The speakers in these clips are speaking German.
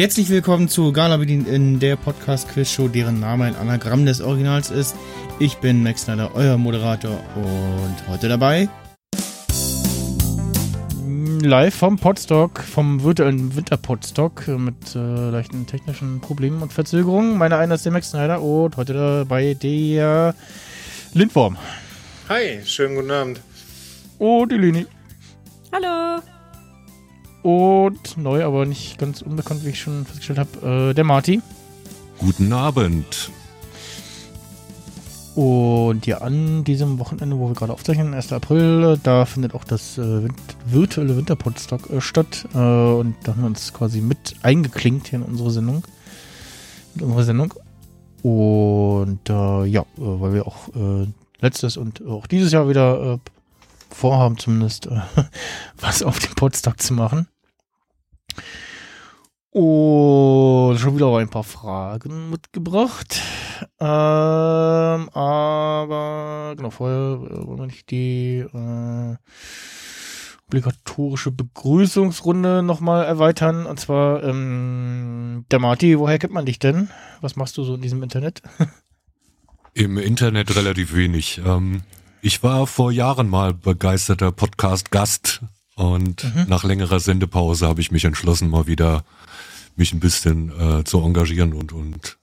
Herzlich willkommen zu Gala Bedien in der Podcast-Quiz-Show, deren Name ein Anagramm des Originals ist. Ich bin Max Snyder, euer Moderator und heute dabei live vom Podstock, vom virtuellen Winter-Podstock mit äh, leichten technischen Problemen und Verzögerungen. Meine eine ist der Max Snyder und heute dabei der Lindworm. Hi, schönen guten Abend. Und die Lini. Hallo. Und neu, aber nicht ganz unbekannt, wie ich schon festgestellt habe, äh, der Marty. Guten Abend. Und ja, an diesem Wochenende, wo wir gerade aufzeichnen, 1. April, da findet auch das äh, virtuelle Winterpodstock äh, statt. Äh, und da haben wir uns quasi mit eingeklinkt hier in unsere Sendung. In unsere Sendung. Und äh, ja, äh, weil wir auch äh, letztes und auch dieses Jahr wieder vorhaben, zumindest was auf dem Podstock zu machen. Und schon wieder ein paar Fragen mitgebracht. Ähm, aber genau, vorher äh, wollen wir nicht die äh, obligatorische Begrüßungsrunde nochmal erweitern. Und zwar, ähm, der Marti, woher kennt man dich denn? Was machst du so in diesem Internet? Im Internet relativ wenig. Ähm, ich war vor Jahren mal begeisterter Podcast-Gast und mhm. nach längerer Sendepause habe ich mich entschlossen, mal wieder mich ein bisschen äh, zu engagieren und, und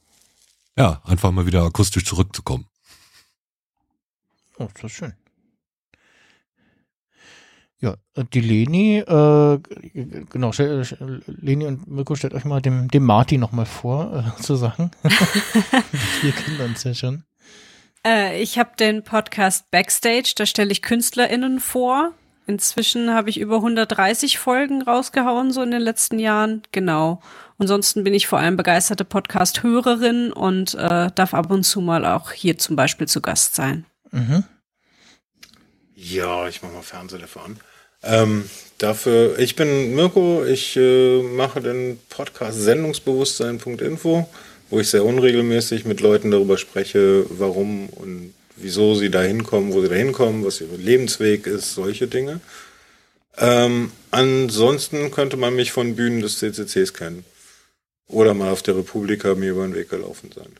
ja, einfach mal wieder akustisch zurückzukommen. Oh, ist das schön. Ja, äh, die Leni, äh, genau, Leni und Mirko, stellt euch mal dem, dem Martin nochmal vor, äh, zu sagen. Wir kennen uns ja schon. Äh, ich habe den Podcast Backstage, da stelle ich KünstlerInnen vor. Inzwischen habe ich über 130 Folgen rausgehauen, so in den letzten Jahren. Genau. Ansonsten bin ich vor allem begeisterte Podcast-Hörerin und äh, darf ab und zu mal auch hier zum Beispiel zu Gast sein. Mhm. Ja, ich mache mal Fernseher dafür an. Ähm, dafür, ich bin Mirko, ich äh, mache den Podcast Sendungsbewusstsein.info, wo ich sehr unregelmäßig mit Leuten darüber spreche, warum und wieso sie da hinkommen, wo sie da hinkommen, was ihr Lebensweg ist, solche Dinge. Ähm, ansonsten könnte man mich von Bühnen des CCCs kennen. Oder mal auf der Republika mir über den Weg gelaufen sein.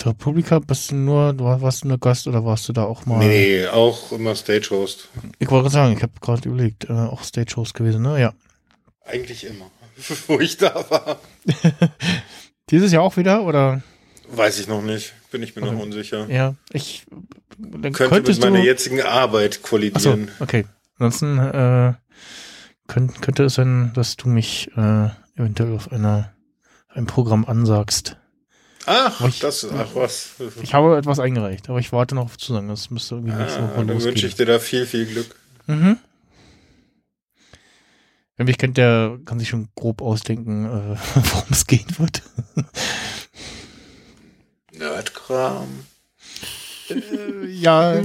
Der Republika bist du nur, du warst du nur Gast oder warst du da auch mal? Nee, auch immer Stagehost. Ich wollte sagen, ich habe gerade überlegt, äh, auch Stagehost gewesen, ne? Ja. Eigentlich immer, wo ich da war. Dieses Jahr auch wieder, oder? Weiß ich noch nicht. Bin ich mir okay. noch unsicher. Ja, ich dann könnte mit meiner jetzigen Arbeit kollidieren. So, okay. Ansonsten äh, könnt, könnte es sein, dass du mich äh, eventuell auf einer ein Programm ansagst. Ach, ich, das, ach was. Ich habe etwas eingereicht, aber ich warte noch auf Zusagen. Das müsste irgendwie ah, nicht so ah, Dann wünsche ich dir da viel, viel Glück. Mhm. Mich kennt, der kann sich schon grob ausdenken, äh, worum es gehen wird. Nerdkram. Äh, ja,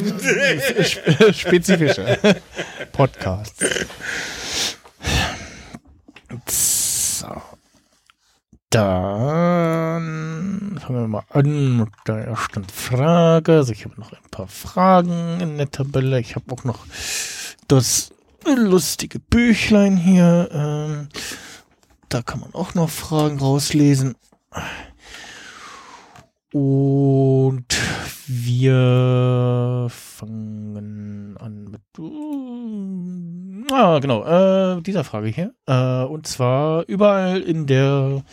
spezifischer Podcast. So. Dann fangen wir mal an mit der ersten Frage. Also ich habe noch ein paar Fragen in der Tabelle. Ich habe auch noch das lustige Büchlein hier. Ähm, da kann man auch noch Fragen rauslesen. Und wir fangen an mit. Uh, ah, genau, äh, dieser Frage hier. Äh, und zwar überall in der.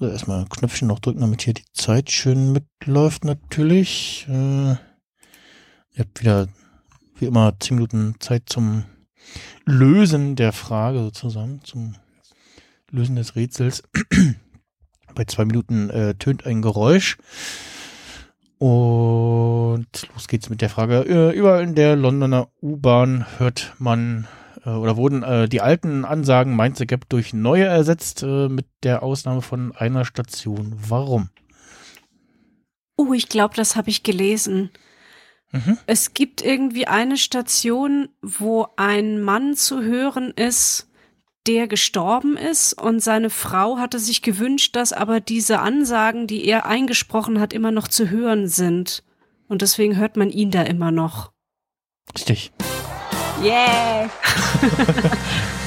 Also erstmal Knöpfchen noch drücken, damit hier die Zeit schön mitläuft, natürlich. Äh, ihr habt wieder, wie immer, 10 Minuten Zeit zum Lösen der Frage sozusagen, zum Lösen des Rätsels. Bei zwei Minuten äh, tönt ein Geräusch. Und los geht's mit der Frage. Äh, überall in der Londoner U-Bahn hört man äh, oder wurden äh, die alten Ansagen the Gap durch neue ersetzt, äh, mit der Ausnahme von einer Station. Warum? Oh, ich glaube, das habe ich gelesen. Mhm. Es gibt irgendwie eine Station, wo ein Mann zu hören ist, der gestorben ist und seine Frau hatte sich gewünscht, dass aber diese Ansagen, die er eingesprochen hat, immer noch zu hören sind. Und deswegen hört man ihn da immer noch. Richtig. Yeah!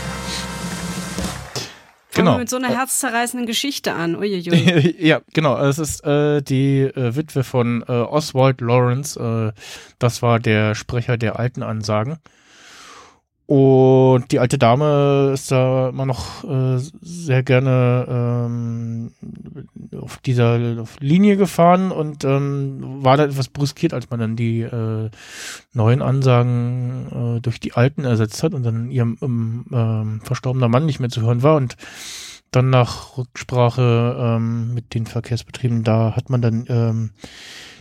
fangen genau. wir mit so einer herzzerreißenden Geschichte an. Uiuiui. ja, genau. Es ist äh, die äh, Witwe von äh, Oswald Lawrence. Äh, das war der Sprecher der alten Ansagen. Und die alte Dame ist da immer noch äh, sehr gerne ähm, auf dieser auf Linie gefahren und ähm, war da etwas brüskiert, als man dann die äh, neuen Ansagen äh, durch die alten ersetzt hat und dann ihrem ähm, verstorbener Mann nicht mehr zu hören war. Und dann nach Rücksprache ähm, mit den Verkehrsbetrieben, da hat man dann ähm,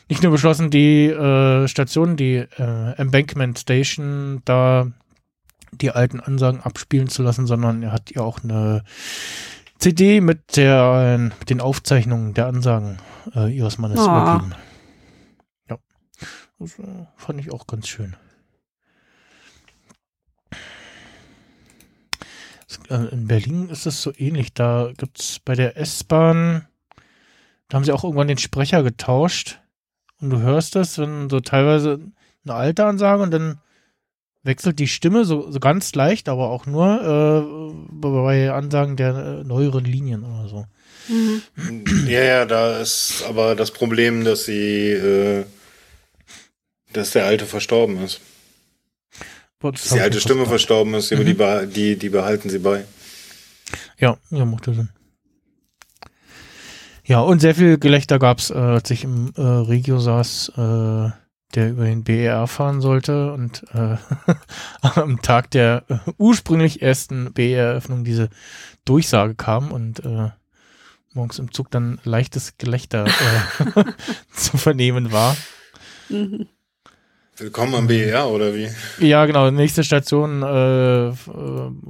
nicht nur beschlossen, die äh, Station, die äh, Embankment Station, da die alten Ansagen abspielen zu lassen, sondern er hat ja auch eine CD mit, der, mit den Aufzeichnungen der Ansagen äh, ihres Mannes oh. übergeben. Ja, das äh, fand ich auch ganz schön. Äh, in Berlin ist es so ähnlich. Da gibt es bei der S-Bahn, da haben sie auch irgendwann den Sprecher getauscht. Und du hörst das, wenn so teilweise eine alte Ansage und dann wechselt die Stimme so, so ganz leicht, aber auch nur äh, bei Ansagen der äh, neueren Linien oder so. Mhm. Ja, ja, da ist aber das Problem, dass sie, äh, dass der Alte verstorben ist. dass die alte Stimme verstorben ist, mhm. die, die, die behalten sie bei. Ja, ja, macht Sinn. Ja, und sehr viel Gelächter gab es, äh, als ich im äh, Regio saß, äh, der über den BER fahren sollte und äh, am Tag der äh, ursprünglich ersten BER-Eröffnung diese Durchsage kam und äh, morgens im Zug dann leichtes Gelächter äh, zu vernehmen war. Mhm. Willkommen am BER oder wie? Ja, genau. Nächste Station äh, äh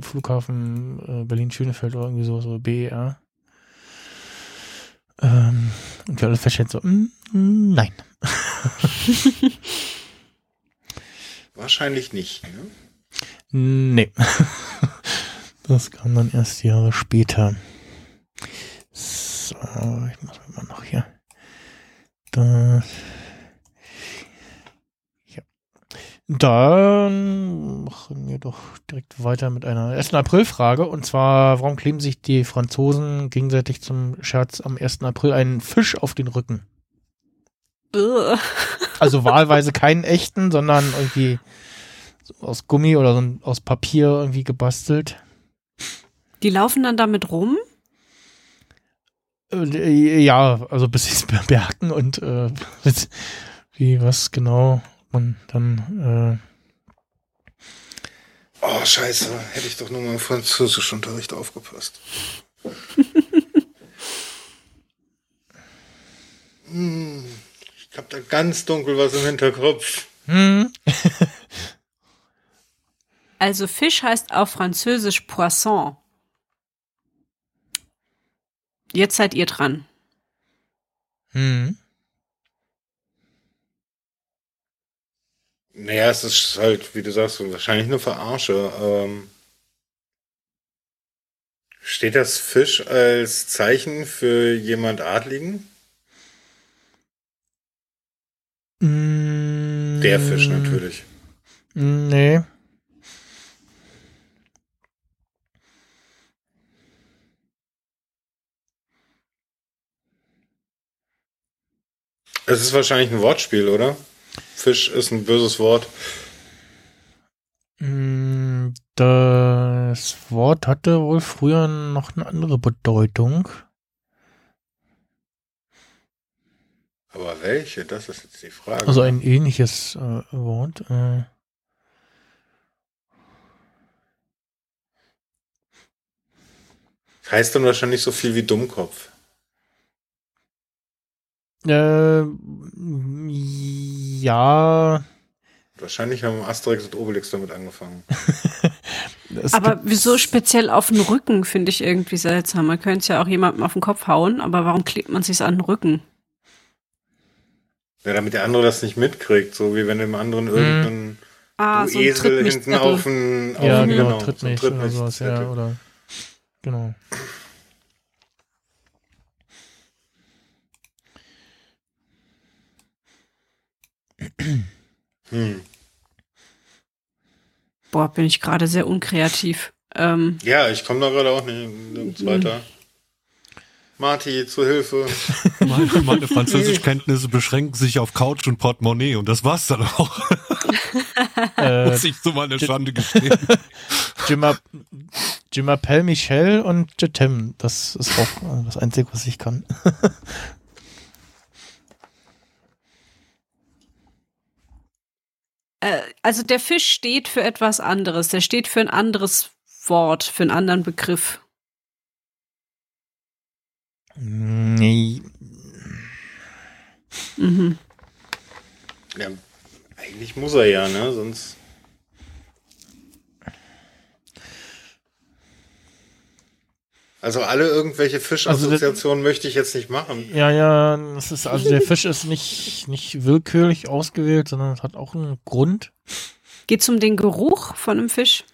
Flughafen äh, Berlin-Schönefeld oder irgendwie so, so BER. Ähm, und wir alle feststellen so, mm, mm, nein. Wahrscheinlich nicht, ne? Nee. Das kam dann erst Jahre später. So, ich muss mal noch hier. Das. Ja. Dann machen wir doch direkt weiter mit einer 1. April-Frage. Und zwar, warum kleben sich die Franzosen gegenseitig zum Scherz am 1. April einen Fisch auf den Rücken? Also wahlweise keinen echten, sondern irgendwie aus Gummi oder so aus Papier irgendwie gebastelt. Die laufen dann damit rum? Äh, ja, also bis sie es bemerken und äh, wie was genau man dann äh Oh, scheiße, hätte ich doch nur mal im Französischunterricht aufgepasst. hm. Ich hab da ganz dunkel was im Hinterkopf. Hm. also Fisch heißt auf Französisch Poisson. Jetzt seid ihr dran. Hm. Naja, es ist halt, wie du sagst, wahrscheinlich eine Verarsche. Ähm, steht das Fisch als Zeichen für jemand Adligen? Der Fisch natürlich. Nee. Es ist wahrscheinlich ein Wortspiel, oder? Fisch ist ein böses Wort. Mm, das Wort hatte wohl früher noch eine andere Bedeutung. Aber welche? Das ist jetzt die Frage. Also ein ähnliches äh, Wort. Äh. Heißt dann wahrscheinlich so viel wie Dummkopf. Äh, ja. Wahrscheinlich haben Asterix und Obelix damit angefangen. aber wieso speziell auf den Rücken, finde ich irgendwie seltsam. Man könnte es ja auch jemandem auf den Kopf hauen, aber warum klebt man sich an den Rücken? Ja, damit der andere das nicht mitkriegt, so wie wenn dem anderen mhm. irgendein ah, so Esel hinten auf einen, auf ja, genau, genau, tritt so Tritt oder sowas, ja, oder genau. Hm. Boah, bin ich gerade sehr unkreativ. Ähm, Ja, ich komme da gerade auch nicht weiter. Marty, zu Hilfe. Meine, meine Französischkenntnisse beschränken sich auf Couch und Portemonnaie und das war's dann auch. Äh, Muss ich zu meiner Schande gestehen. Je m'appelle Michel und Je t'aime. Das ist auch das Einzige, was ich kann. äh, also der Fisch steht für etwas anderes. Der steht für ein anderes Wort, für einen anderen Begriff. Nee. Mhm. Ja, eigentlich muss er ja, ne? Sonst. Also alle irgendwelche Fischassoziationen möchte ich jetzt nicht machen. Ja, ja, das ist, also der Fisch ist nicht, nicht willkürlich ausgewählt, sondern es hat auch einen Grund. Geht's um den Geruch von einem Fisch?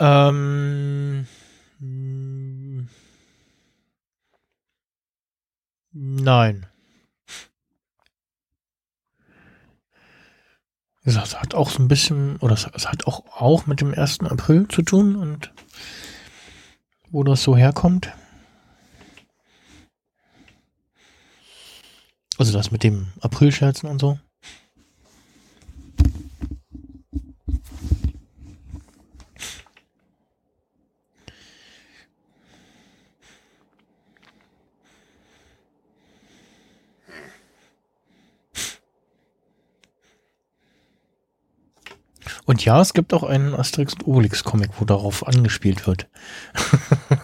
Ähm, nein. Es hat auch so ein bisschen, oder es hat auch, auch mit dem 1. April zu tun und wo das so herkommt. Also das mit dem Aprilscherzen und so. Und ja, es gibt auch einen Asterix und Obelix Comic, wo darauf angespielt wird.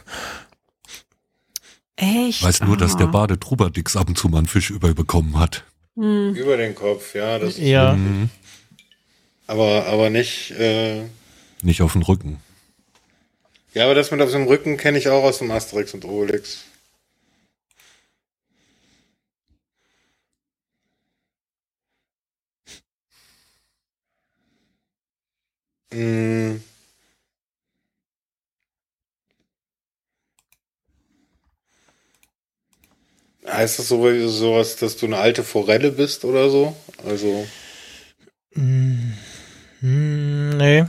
Echt? Ich weiß nur, dass der Ah. Bade Trubadix ab und zu mal einen Fisch überbekommen hat. Hm. Über den Kopf, ja. Das Ja, Mhm. aber, aber nicht. Äh, Nicht auf den Rücken. ja, aber das mit auf dem Rücken kenne ich auch aus dem Asterix und Obelix. Mm. Heißt das so, sowas, dass du eine alte Forelle bist oder so? Also, Mm, mm, nee.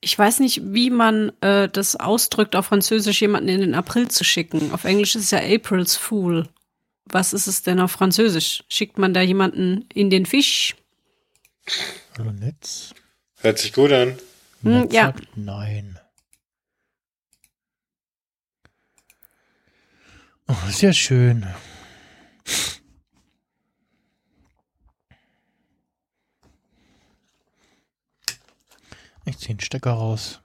Ich weiß nicht, wie man äh, das ausdrückt, auf Französisch jemanden in den April zu schicken. Auf Englisch ist es ja April's Fool. Was ist es denn auf Französisch? Schickt man da jemanden in den Fisch? Hallo Netz. hört sich gut an. Hm, Netz ja. sagt nein. Oh, ja schön. Ich ziehe den Stecker raus.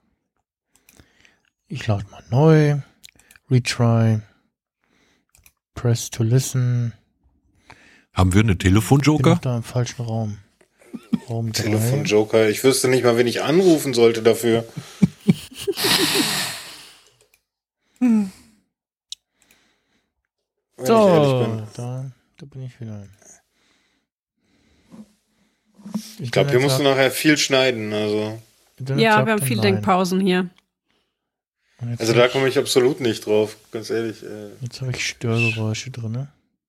Ich lade mal neu. Retry. Press to listen. Haben wir eine Ich bin Telefonjoker? da im falschen Raum. Raum 3. Telefonjoker. Ich wüsste nicht mal, wen ich anrufen sollte dafür. Wenn ich ehrlich So, bin. da, da bin ich wieder. Ich glaube, hier musst du nachher viel schneiden. Also, Ja, wir haben viele Denkpausen hier. also da komme ich absolut nicht drauf, ganz ehrlich. Äh, Jetzt habe ich Störgeräusche drin.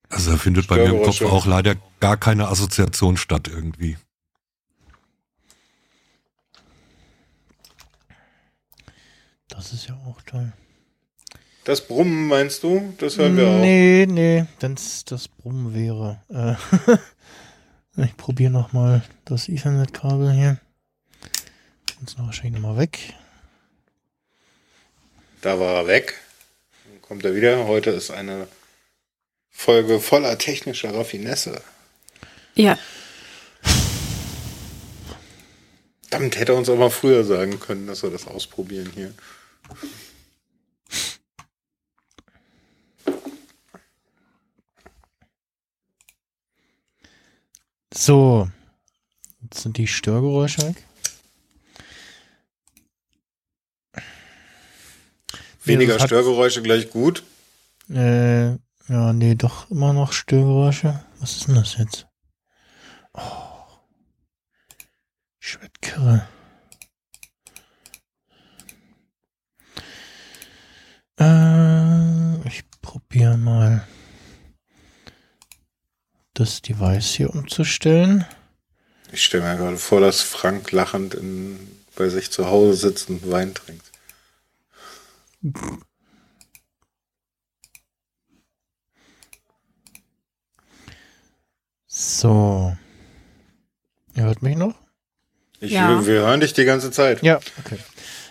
Also da findet bei mir im Kopf auch leider gar keine Assoziation statt irgendwie. Das ist ja auch toll. Das Brummen meinst du? Das hören wir auch. Nee, nee, wenn es das Brummen wäre. Äh, ich probiere nochmal das Ethernet-Kabel hier. Ist noch wahrscheinlich nochmal weg. Da war er weg. Dann kommt er wieder. Heute ist eine Folge voller technischer Raffinesse. Ja, Damit hätte er uns auch mal früher sagen können, dass wir das ausprobieren hier. So. Jetzt sind die Störgeräusche weg. Weniger Störgeräusche gleich gut. Äh, ja, nee, doch immer noch Störgeräusche. Was ist denn das jetzt? Oh. Schwettkirre. Äh, ich probiere mal. das Device hier umzustellen. Ich stelle mir gerade vor, dass Frank lachend in, bei sich zu Hause sitzt und Wein trinkt. So. Ihr hört mich noch? Ich, Ja. wir, wir hören dich die ganze Zeit. Ja, okay.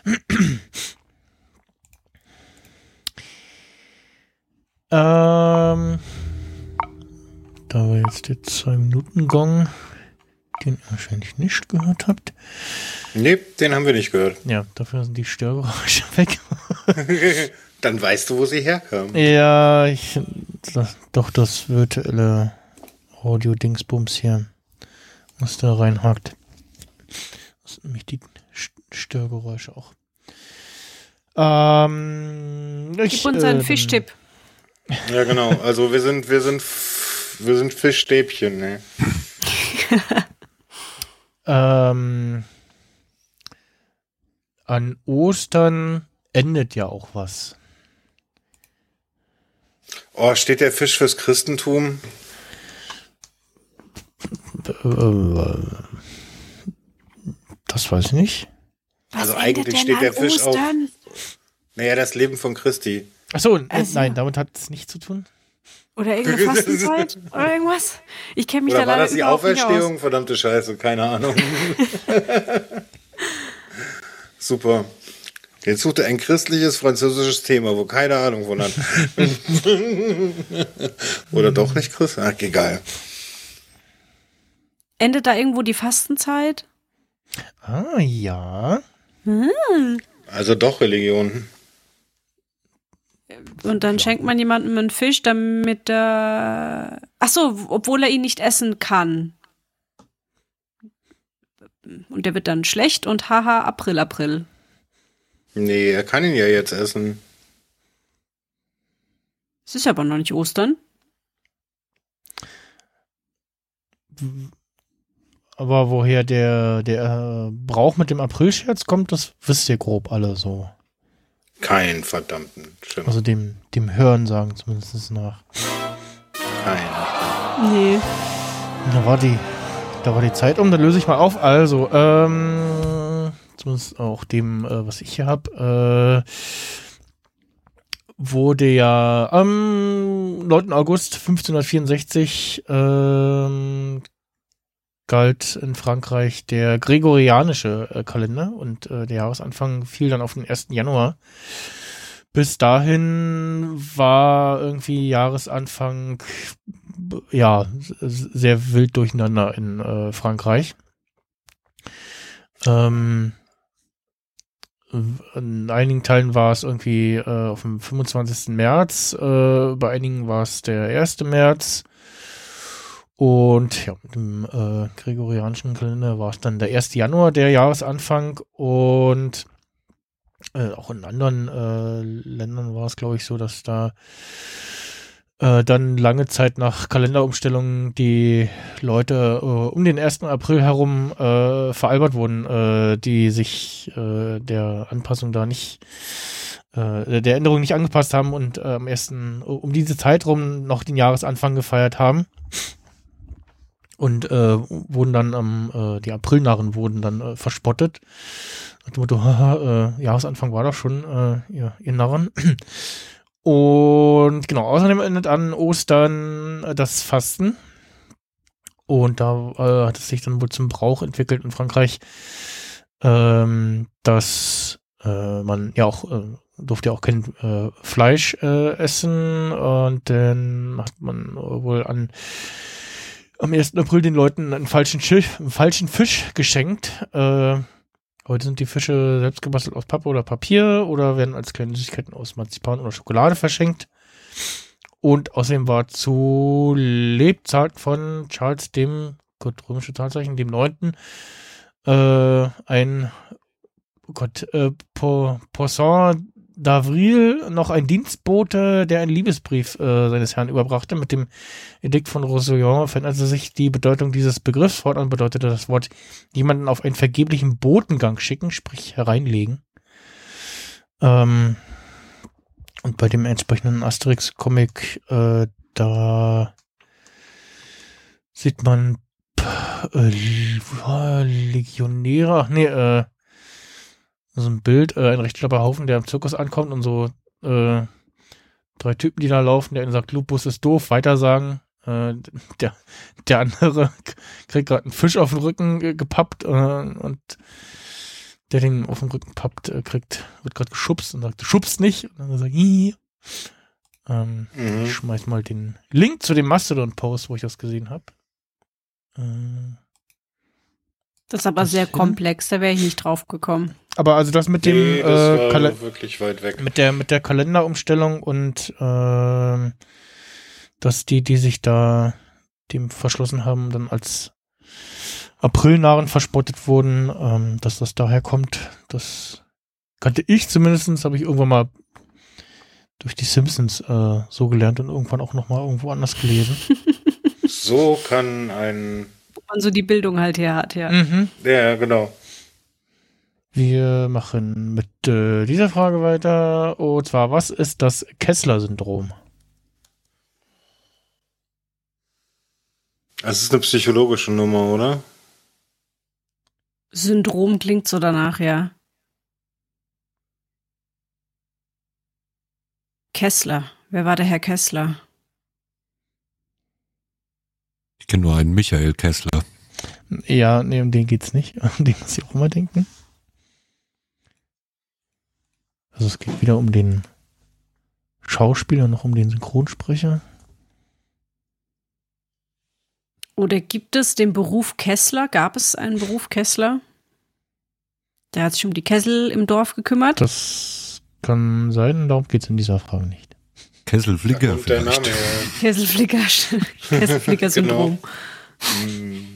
ähm, da war jetzt der 2-Minuten-Gong, den ihr wahrscheinlich nicht gehört habt. Nee, den haben wir nicht gehört. Ja, dafür sind die Störgeräusche weg. Dann weißt du, wo sie herkamen. ja, ich, das, doch das virtuelle Audio-Dingsbums hier, was da reinhakt. Das sind nämlich die St- Störgeräusche auch. Ähm, ich, Gib uns einen äh, Fischtipp. Ja, genau. Also wir sind, wir sind, wir sind Fischstäbchen, ne? Ähm, an Ostern endet ja auch was. Oh, steht der Fisch fürs Christentum? Das weiß ich nicht. Also Was eigentlich endet denn steht der Fisch auf- Ostern? Naja, das Leben von Christi. Achso, äh, Also- nein, damit hat es nichts zu tun. Oder irgendeine Fastenzeit? Oder irgendwas? Ich kenne mich Oder da war leider das die Auferstehung? Verdammte Scheiße, keine Ahnung. Super. Jetzt sucht er ein christliches französisches Thema, wo keine Ahnung von hat. Oder doch nicht Christ? Ach, egal. Endet da irgendwo die Fastenzeit? Ah, ja. Also doch Religion. Und dann schenkt man jemandem einen Fisch, damit er. Ach so, obwohl er ihn nicht essen kann. Und der wird dann schlecht und haha, April, April. Nee, er kann ihn ja jetzt essen. Es ist aber noch nicht Ostern. Aber woher der, der äh, Brauch mit dem Aprilscherz kommt, das wisst ihr grob alle so. Kein verdammten Schimmer. Also dem, dem Hören sagen zumindest nach. Kein. Nee. Da war die, da war die Zeit um, dann löse ich mal auf. Also, ähm, zumindest auch dem, äh, was ich hier habe, äh, wurde ja am 9. August 1564 ähm, galt in Frankreich der gregorianische äh, Kalender und äh, der Jahresanfang fiel dann auf den 1. Januar. Bis dahin war irgendwie Jahresanfang ja sehr wild durcheinander in äh, Frankreich. Ähm, in einigen Teilen war es irgendwie äh, auf dem 25. März, äh, bei einigen war es der 1. März. Und ja, mit dem äh, gregorianischen Kalender war es dann der 1. Januar, der Jahresanfang. Und äh, auch in anderen äh, Ländern war es, glaube ich, so, dass da äh, dann lange Zeit nach Kalenderumstellungen die Leute äh, um den 1. April herum äh, veralbert wurden, äh, die sich äh, der Anpassung da nicht der Änderung nicht angepasst haben und am 1. um diese Zeit rum noch den Jahresanfang gefeiert haben. Und wurden dann am, äh, die Aprilnarren wurden dann verspottet. Nach dem Motto, haha, Jahresanfang war doch schon, ihr, ihr Narren. Und genau, außerdem endet an Ostern das Fasten. Und da äh, hat es sich dann wohl zum Brauch entwickelt in Frankreich, ähm, dass äh, man ja auch, äh, durfte ja auch kein äh, Fleisch äh, essen. Und dann hat man wohl an am 1. April den Leuten einen falschen, Schiff, einen falschen Fisch geschenkt. Äh, heute sind die Fische selbst gebastelt aus Pappe oder Papier oder werden als kleine Süßigkeiten aus Marzipan oder Schokolade verschenkt. Und außerdem war zu Lebzeiten von Charles dem, Gott, römische Zahlzeichen, dem Neunten, äh, ein, oh Gott, äh, Po- Poisson d'Avril noch ein Dienstbote, der einen Liebesbrief äh, seines Herrn überbrachte. Mit dem Edikt von Roussillon veränderte sich die Bedeutung dieses Begriffs. Fortan bedeutete das Wort jemanden auf einen vergeblichen Botengang schicken, sprich hereinlegen. Ähm, und bei dem entsprechenden Asterix-Comic, äh, da sieht man äh, Legionäre, ach nee, äh, so ein Bild, äh, ein recht schlapper Haufen, der im Zirkus ankommt und so äh, drei Typen, die da laufen, der einen sagt, Lupus ist doof, weitersagen. Äh, der, der andere kriegt gerade einen Fisch auf den Rücken gepappt äh, und der den auf den Rücken pappt, äh, kriegt, wird gerade geschubst und sagt, schubst nicht. Und dann sagt, ähm, mhm. ich schmeiß mal den Link zu dem Mastodon-Post, wo ich das gesehen habe. Äh, das ist aber das sehr komplex, da wäre ich nicht drauf gekommen. Aber also das mit dem nee, das äh, wirklich weit weg. Mit der mit der Kalenderumstellung und äh, dass die, die sich da dem verschlossen haben, dann als Aprilnarren verspottet wurden, ähm, dass das daher kommt, das kannte ich zumindest, habe ich irgendwann mal durch die Simpsons äh, so gelernt und irgendwann auch noch mal irgendwo anders gelesen. so kann ein Wo man so die Bildung halt her hat, ja. Mhm. Ja, genau. Wir machen mit äh, dieser Frage weiter. Und zwar, was ist das Kessler-Syndrom? Das ist eine psychologische Nummer, oder? Syndrom klingt so danach, ja. Kessler. Wer war der Herr Kessler? Ich kenne nur einen Michael Kessler. Ja, nee, um den geht's nicht. Um den muss ich auch immer denken. Also es geht wieder um den Schauspieler, noch um den Synchronsprecher. Oder gibt es den Beruf Kessler? Gab es einen Beruf Kessler? Der hat sich um die Kessel im Dorf gekümmert? Das kann sein, darum geht es in dieser Frage nicht. Kesselflicker vielleicht. Name, ja. Kesselflicker, Kesselflicker-Syndrom. genau.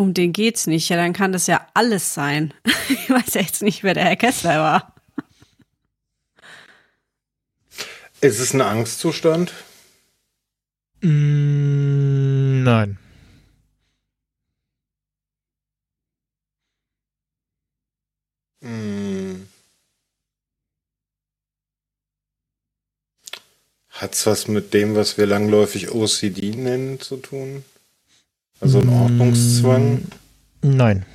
Um den geht's nicht. Ja, dann kann das ja alles sein. ich weiß ja jetzt nicht, wer der Herr Kessler war. Ist es ein Angstzustand? Mm, nein. Mm. Hat es was mit dem, was wir langläufig OCD nennen, zu tun? Also ein Ordnungszwang? Nein.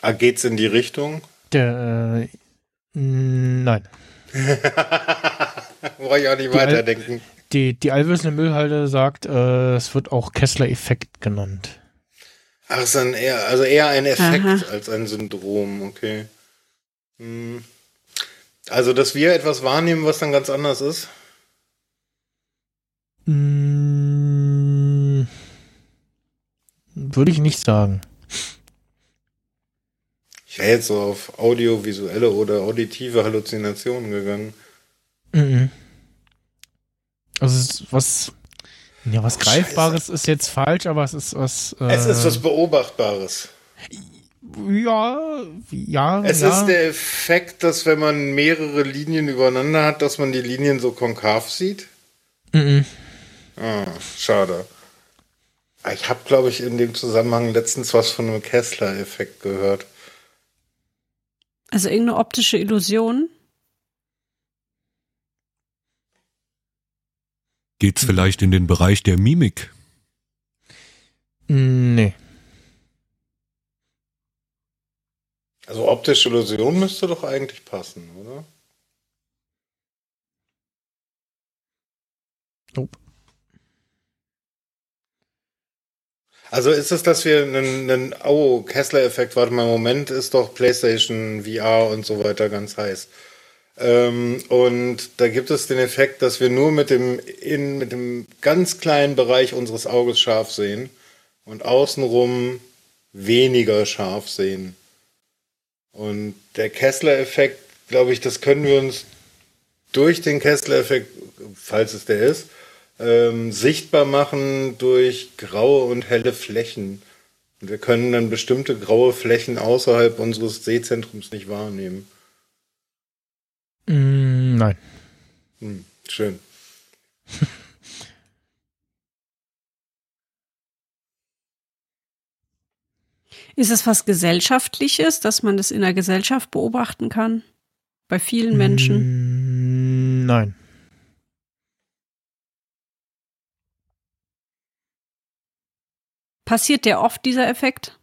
Ah, geht's in die Richtung? Der, äh, nein. Brauche ich auch nicht weiterdenken. Die, die allwissende Müllhalde sagt, äh, es wird auch Kessler-Effekt genannt. Ach, ist dann eher, also eher ein Effekt Aha. als ein Syndrom, okay. Hm. Also, dass wir etwas wahrnehmen, was dann ganz anders ist? Hm, würde ich nicht sagen. Ich wäre jetzt so auf audiovisuelle oder auditive Halluzinationen gegangen. Mhm. Also was, ja, was oh, Greifbares Scheiße. ist jetzt falsch, aber es ist was. Äh, es ist was Beobachtbares. Ja, ja. Es ja. ist der Effekt, dass wenn man mehrere Linien übereinander hat, dass man die Linien so konkav sieht. Mhm. Ah, schade. Ich habe, glaube ich, in dem Zusammenhang letztens was von einem Kessler-Effekt gehört. Also irgendeine optische Illusion? Geht's vielleicht in den Bereich der Mimik? Nee. Also optische Illusion müsste doch eigentlich passen, oder? Nope. Also ist es, dass wir einen, einen oh, Kessler-Effekt, warte mal, im Moment ist doch PlayStation VR und so weiter ganz heiß. Ähm, und da gibt es den Effekt, dass wir nur mit dem, in, mit dem ganz kleinen Bereich unseres Auges scharf sehen und außenrum weniger scharf sehen. Und der Kessler-Effekt, glaube ich, das können wir uns durch den Kessler-Effekt, falls es der ist, ähm, sichtbar machen durch graue und helle Flächen. Und wir können dann bestimmte graue Flächen außerhalb unseres Sehzentrums nicht wahrnehmen. Mm, nein. Hm, schön. Ist es was Gesellschaftliches, dass man das in der Gesellschaft beobachten kann? Bei vielen Menschen? Mm, Nein. Passiert der oft, dieser Effekt?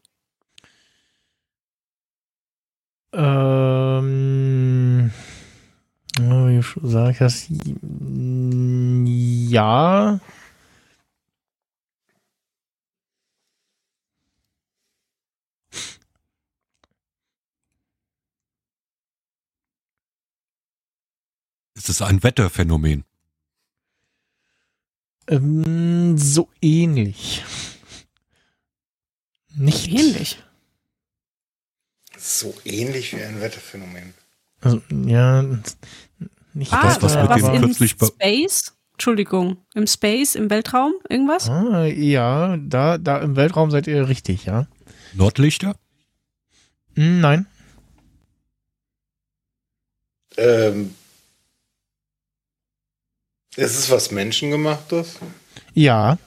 Ähm, wie sage ich das? Ja. Ist es ein Wetterphänomen? Ähm, so ähnlich. Nicht. Ähnlich. So ähnlich wie ein Wetterphänomen. Also, ja, nicht Ah, weiß, was was, mit was dem Space? Entschuldigung, im Space, im Weltraum, irgendwas? Ah, ja, da, da im Weltraum seid ihr richtig, ja. Nordlichter? Hm, Nein. Ähm, ist es was Menschengemachtes? Ja.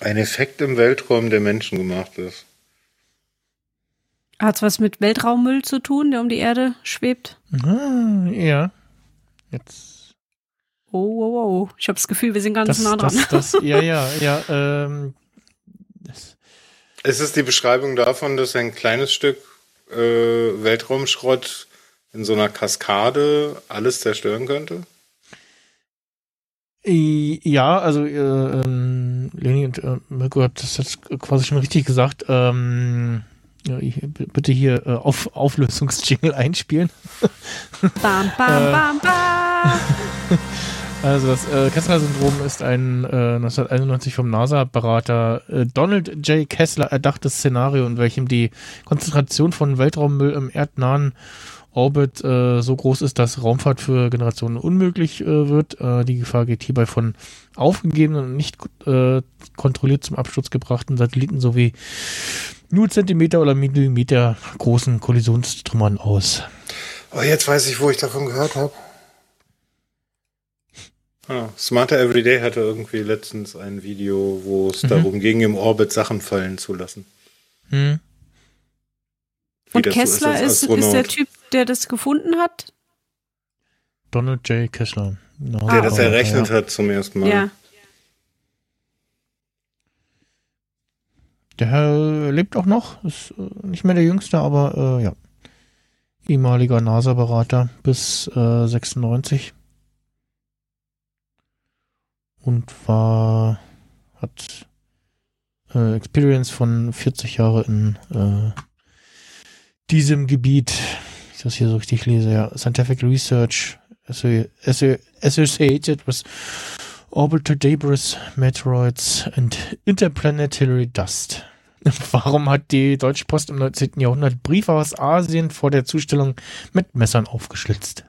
Ein Effekt im Weltraum, der menschengemacht ist. Hat's was mit Weltraummüll zu tun, der um die Erde schwebt? Ah, ja. Jetzt. Oh, oh, oh. Ich habe das Gefühl, wir sind ganz Das, nah dran. das, das, ja, ja, ja, ähm, das, Ist es die Beschreibung davon, dass ein kleines Stück äh, Weltraumschrott in so einer Kaskade alles zerstören könnte? Ja, also äh, ähm, Leni und äh, Mirko hat das jetzt quasi schon richtig gesagt. Ähm, ja, ich, bitte hier äh, auf Auflösungsjingle einspielen. Bam, bam, bam, bam. Also das äh, Kessler-Syndrom ist ein äh, 1991 vom NASA-Berater äh, Donald J. Kessler erdachtes Szenario, in welchem die Konzentration von Weltraummüll im erdnahen Orbit äh, so groß ist, dass Raumfahrt für Generationen unmöglich äh, wird. Äh, die Gefahr geht hierbei von aufgegebenen und nicht äh, kontrolliert zum Absturz gebrachten Satelliten sowie nur Zentimeter oder Millimeter großen Kollisionstrümmern aus. Oh, jetzt weiß ich, wo ich davon gehört habe. Ah, Smarter Everyday hatte irgendwie letztens ein Video, wo es Mhm. darum ging, im Orbit Sachen fallen zu lassen. Hm? Wie Und Kessler ist, ist, der Typ, der das gefunden hat? Donald J. Kessler. Genau. der das errechnet ja. hat zum ersten Mal. Ja. Der Herr lebt auch noch, ist äh, nicht mehr der Jüngste, aber äh, ja. Ehemaliger NASA-Berater bis äh, 96. Und war, hat äh, Experience von 40 Jahre in äh, diesem Gebiet, das hier so richtig lese, ja, Scientific Research Associ- Associ- Associated with Orbital Debris, Meteoroids and Interplanetary Dust. Warum hat die Deutsche Post im 19. Jahrhundert Briefe aus Asien vor der Zustellung mit Messern aufgeschlitzt?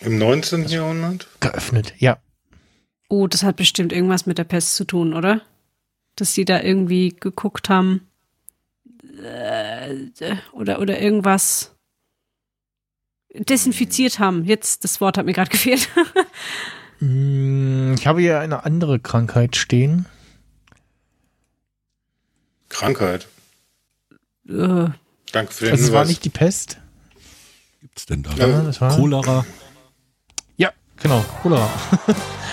Im 19. Jahrhundert? Geöffnet, ja. Oh, das hat bestimmt irgendwas mit der Pest zu tun, oder? Dass sie da irgendwie geguckt haben. Äh, Oder, oder irgendwas desinfiziert haben. Jetzt, das Wort hat mir gerade gefehlt. Hm, Ich habe hier eine andere Krankheit stehen. Krankheit. Äh, Danke für den Also es war Hinweis. nicht die Pest. Gibt's denn da? Ja, das war. Cholera? Ja, genau, Cholera.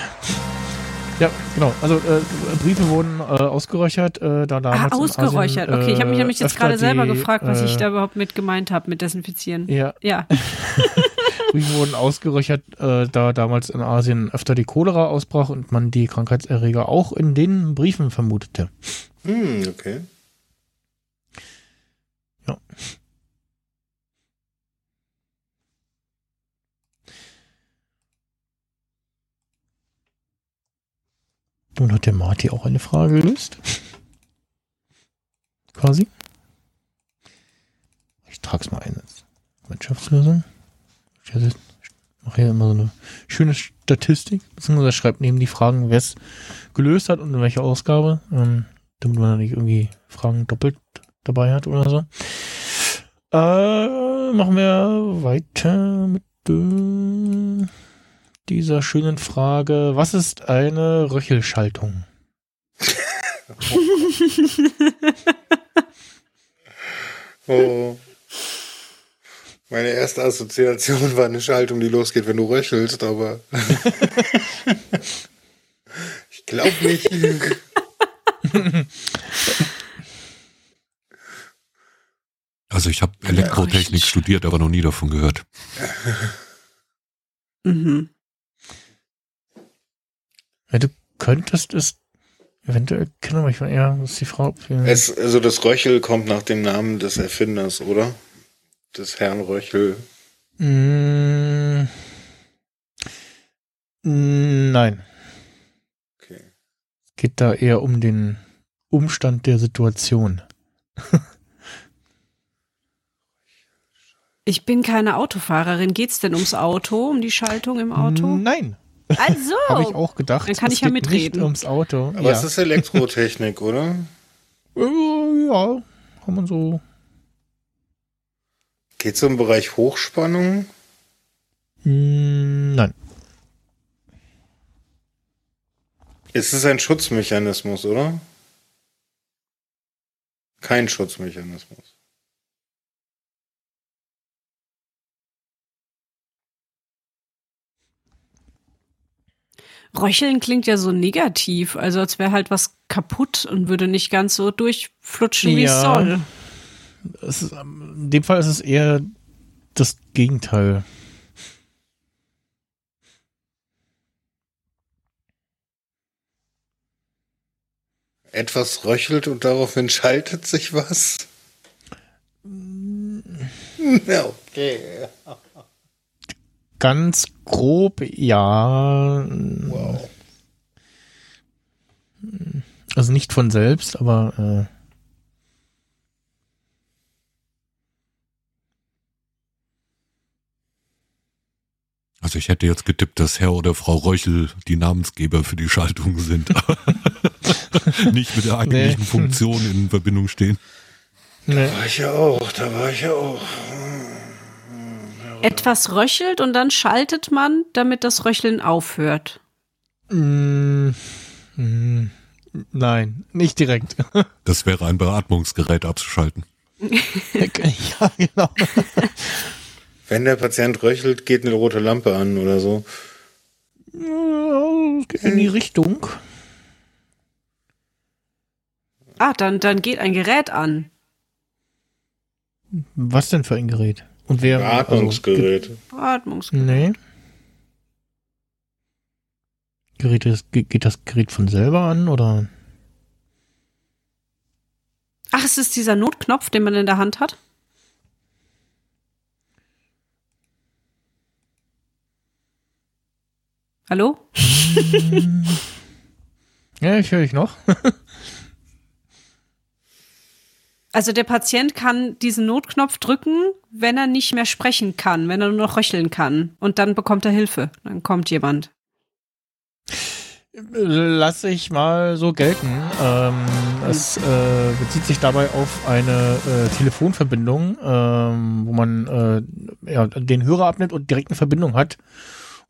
ja, genau. Also äh, Briefe wurden äh, ausgeräuchert, äh, da ah, damals. in ausgeräuchert. Asien, okay, ich habe mich äh, nämlich jetzt gerade selber die, gefragt, was ich äh, da überhaupt mit gemeint habe, mit desinfizieren. Ja, Ja. Briefe wurden ausgeröchert, äh, da damals in Asien öfter die Cholera ausbrach und man die Krankheitserreger auch in den Briefen vermutete. Hm, okay. Nun hat der Marty auch eine Frage gelöst. Quasi. Ich trage es mal ein als Mannschaftslösung. Ich mache hier immer so eine schöne Statistik, beziehungsweise schreibt neben die Fragen, wer es gelöst hat und in welcher Ausgabe, ähm, damit man nicht irgendwie Fragen doppelt dabei hat oder so. Äh, machen wir weiter mit äh, dieser schönen Frage. Was ist eine Röchelschaltung? Oh. Meine erste Assoziation war eine Schaltung, die losgeht, wenn du röchelst, aber ich glaube nicht. Also ich habe Elektrotechnik ja, studiert, aber noch nie davon gehört. mhm. Ja, du könntest es eventuell kennen, aber ich war eher, was ist die Frau? Es, also das Röchel kommt nach dem Namen des Erfinders, oder? Des Herrn Röchel. Mm, nein. Okay. Es geht da eher um den Umstand der Situation. Ich bin keine Autofahrerin. Geht's denn ums Auto, um die Schaltung im Auto? Nein. Also. Habe ich auch gedacht. Dann kann ich ja mitreden. Ums Auto. Aber ja. es ist Elektrotechnik, oder? Ja, kann man so. Geht es um Bereich Hochspannung? Hm, nein. Ist es ein Schutzmechanismus, oder? Kein Schutzmechanismus. Röcheln klingt ja so negativ, also als wäre halt was kaputt und würde nicht ganz so durchflutschen, wie ja, es soll. Es ist, in dem Fall ist es eher das Gegenteil. Etwas röchelt und daraufhin schaltet sich was? Ja, okay ganz grob, ja. Wow. Also nicht von selbst, aber äh, Also ich hätte jetzt getippt, dass Herr oder Frau Röchel die Namensgeber für die Schaltung sind. Nicht mit der eigentlichen nee. Funktion in Verbindung stehen. Da war ich ja auch, da war ich ja auch etwas röchelt und dann schaltet man, damit das Röcheln aufhört. Mm, mm, nein, nicht direkt. Das wäre ein Beatmungsgerät abzuschalten. ja, genau. Wenn der Patient röchelt, geht eine rote Lampe an oder so. In die Richtung. Ah, dann, dann geht ein Gerät an. Was denn für ein Gerät? Und wer, Beatmungsgerät. Also, Beatmungsgerät. Nee. Gerät, geht das Gerät von selber an oder? Ach, es ist dieser Notknopf, den man in der Hand hat? Hallo? ja, ich höre dich noch. Also der Patient kann diesen Notknopf drücken, wenn er nicht mehr sprechen kann, wenn er nur noch röcheln kann. Und dann bekommt er Hilfe. Dann kommt jemand. Lass ich mal so gelten. Ähm, es äh, bezieht sich dabei auf eine äh, Telefonverbindung, ähm, wo man äh, ja, den Hörer abnimmt und direkt eine Verbindung hat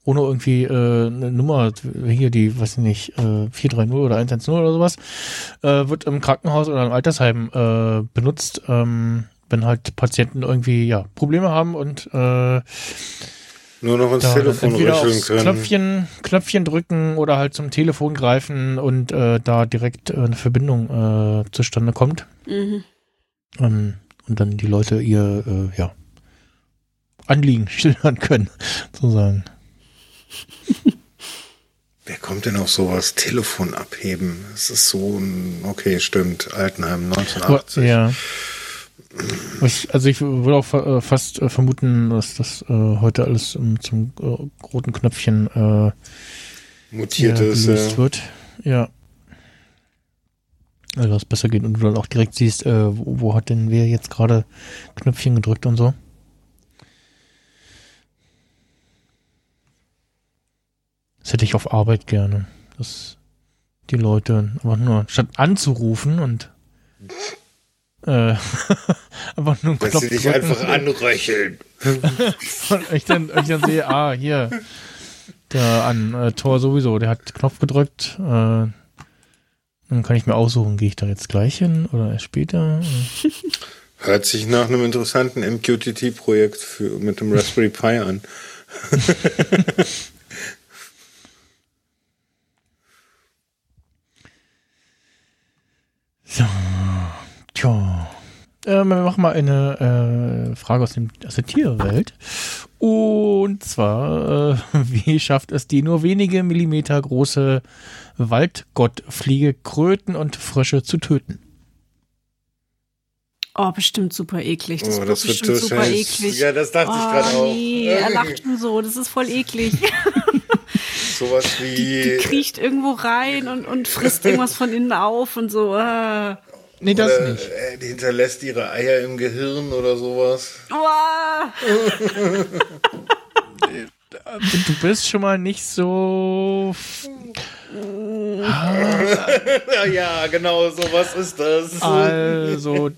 ohne irgendwie äh, eine Nummer, hier die, weiß ich nicht, äh, 430 oder 110 oder sowas, äh, wird im Krankenhaus oder im Altersheim äh, benutzt, ähm, wenn halt Patienten irgendwie ja Probleme haben und äh, nur noch ins Telefon röcheln können. Knöpfchen, Knöpfchen drücken oder halt zum Telefon greifen und äh, da direkt äh, eine Verbindung äh, zustande kommt. Mhm. Ähm, und dann die Leute ihr äh, ja, Anliegen schildern können, sozusagen. Wer kommt denn auf sowas? Telefon abheben. Das ist so ein, okay, stimmt, Altenheim 1980. Ja. Ich, also ich würde auch äh, fast äh, vermuten, dass das äh, heute alles um, zum äh, roten Knöpfchen mutiert ist. Ja. wird. Ja. Also was besser geht und du dann auch direkt siehst, wo, wo hat denn wer jetzt gerade Knöpfchen gedrückt und so. Das hätte ich auf Arbeit gerne. Dass die Leute einfach nur, statt anzurufen und äh, einfach nur Dass sie dich einfach anröcheln. ich, dann, ich dann sehe, ah, hier, der an äh, Tor sowieso, der hat Knopf gedrückt. Äh, dann kann ich mir aussuchen, gehe ich da jetzt gleich hin oder erst später? Hört sich nach einem interessanten MQTT-Projekt mit dem Raspberry Pi an. so, tja. Ähm, wir machen mal eine äh, Frage aus, dem, aus der Tierwelt. Und zwar, äh, wie schafft es die nur wenige Millimeter große Waldgottfliege, Kröten und Frösche zu töten? Oh, bestimmt super eklig. Das, oh, das wird bestimmt super eklig. Ja, das dachte oh, ich gerade auch. Nee, er lacht schon so. Das ist voll eklig. Sowas wie. Die, die, kriecht irgendwo rein und, und frisst irgendwas von innen auf und so. Ah. Nee, das oder, nicht. Äh, die hinterlässt ihre Eier im Gehirn oder sowas. du bist schon mal nicht so. ja, genau, so was ist das. Also,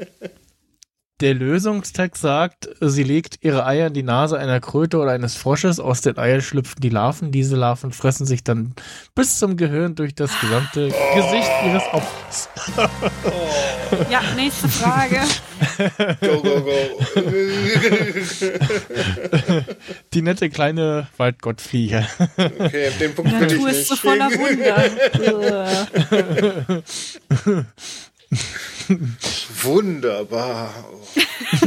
der Lösungstext sagt, sie legt ihre Eier in die Nase einer Kröte oder eines Frosches, aus den Eiern schlüpfen die Larven. Diese Larven fressen sich dann bis zum Gehirn durch das gesamte oh. Gesicht ihres Opfers. Oh. Ja, nächste Frage. Go, go, go. Die nette kleine Waldgottfliege. Okay, auf den Punkt bin ich nicht. ist so voller Wunder. Wunderbar. ich,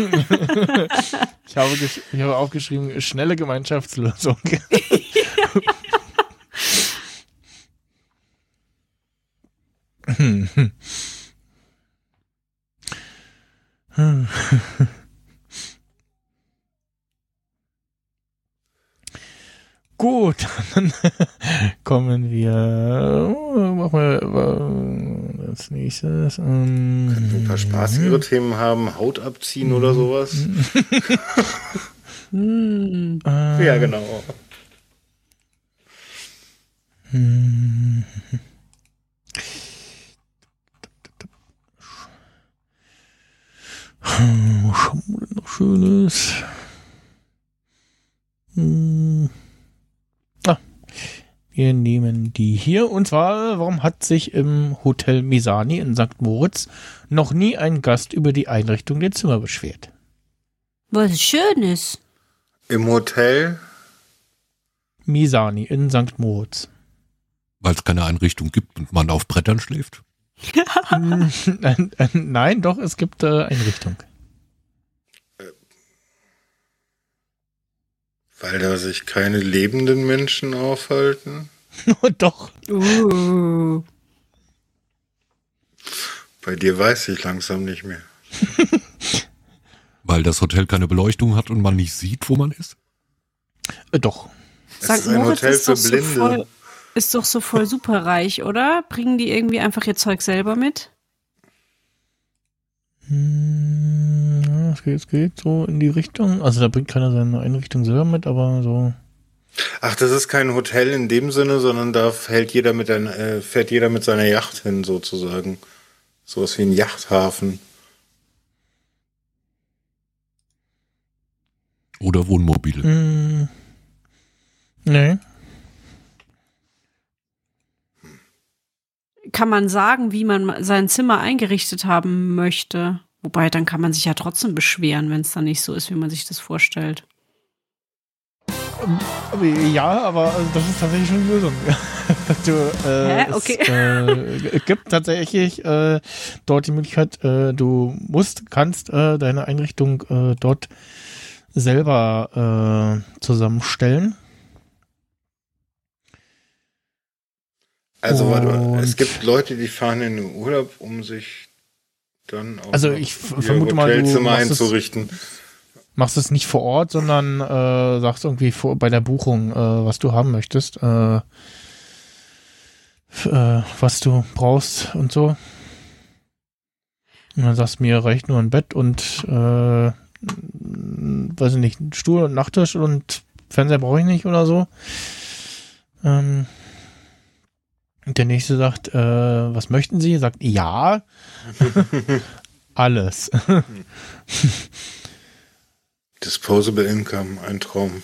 habe ich habe aufgeschrieben, schnelle Gemeinschaftslösung. Gut, dann kommen wir. Machen wir als nächstes. Ähm, Können wir ein paar spaßigere Themen haben? Haut abziehen oder sowas? Ja, genau. Was haben wir denn noch Schönes? Hm. Wir nehmen die hier. Und zwar, warum hat sich im Hotel Misani in St. Moritz noch nie ein Gast über die Einrichtung der Zimmer beschwert? Was Schönes. Im Hotel? Misani in St. Moritz. Weil es keine Einrichtung gibt und man auf Brettern schläft? Nein, doch, es gibt äh, Einrichtung. Weil da sich keine lebenden Menschen aufhalten? Doch. Uh. Bei dir weiß ich langsam nicht mehr. Weil das Hotel keine Beleuchtung hat und man nicht sieht, wo man ist? Äh, doch. Es ist ein Hotel ist für Blinde. So voll, ist doch so voll superreich, oder? Bringen die irgendwie einfach ihr Zeug selber mit? Hm, es geht, es geht so in die Richtung. Also da bringt keiner seine Einrichtung selber mit, aber so. Ach, das ist kein Hotel in dem Sinne, sondern da fährt jeder mit ein, äh, fährt jeder mit seiner Yacht hin, sozusagen. Sowas wie ein Yachthafen. Oder Wohnmobil. Mm, nee. kann man sagen, wie man sein Zimmer eingerichtet haben möchte. Wobei, dann kann man sich ja trotzdem beschweren, wenn es dann nicht so ist, wie man sich das vorstellt. Ja, aber das ist tatsächlich schon die Lösung. du, äh, Hä? Okay. Es äh, gibt tatsächlich äh, dort die Möglichkeit, äh, du musst, kannst äh, deine Einrichtung äh, dort selber äh, zusammenstellen. Also warte, es gibt Leute, die fahren in den Urlaub, um sich dann auch also ich vermute mal, du machst einzurichten. Es, machst es nicht vor Ort, sondern äh, sagst irgendwie vor, bei der Buchung, äh, was du haben möchtest, äh, äh, was du brauchst und so. Und dann sagst du mir, reicht nur ein Bett und äh, weiß ich nicht, Stuhl und Nachttisch und Fernseher brauche ich nicht oder so. Ähm, der nächste sagt, äh, was möchten Sie? Sagt ja. Alles. Disposable Income, ein Traum.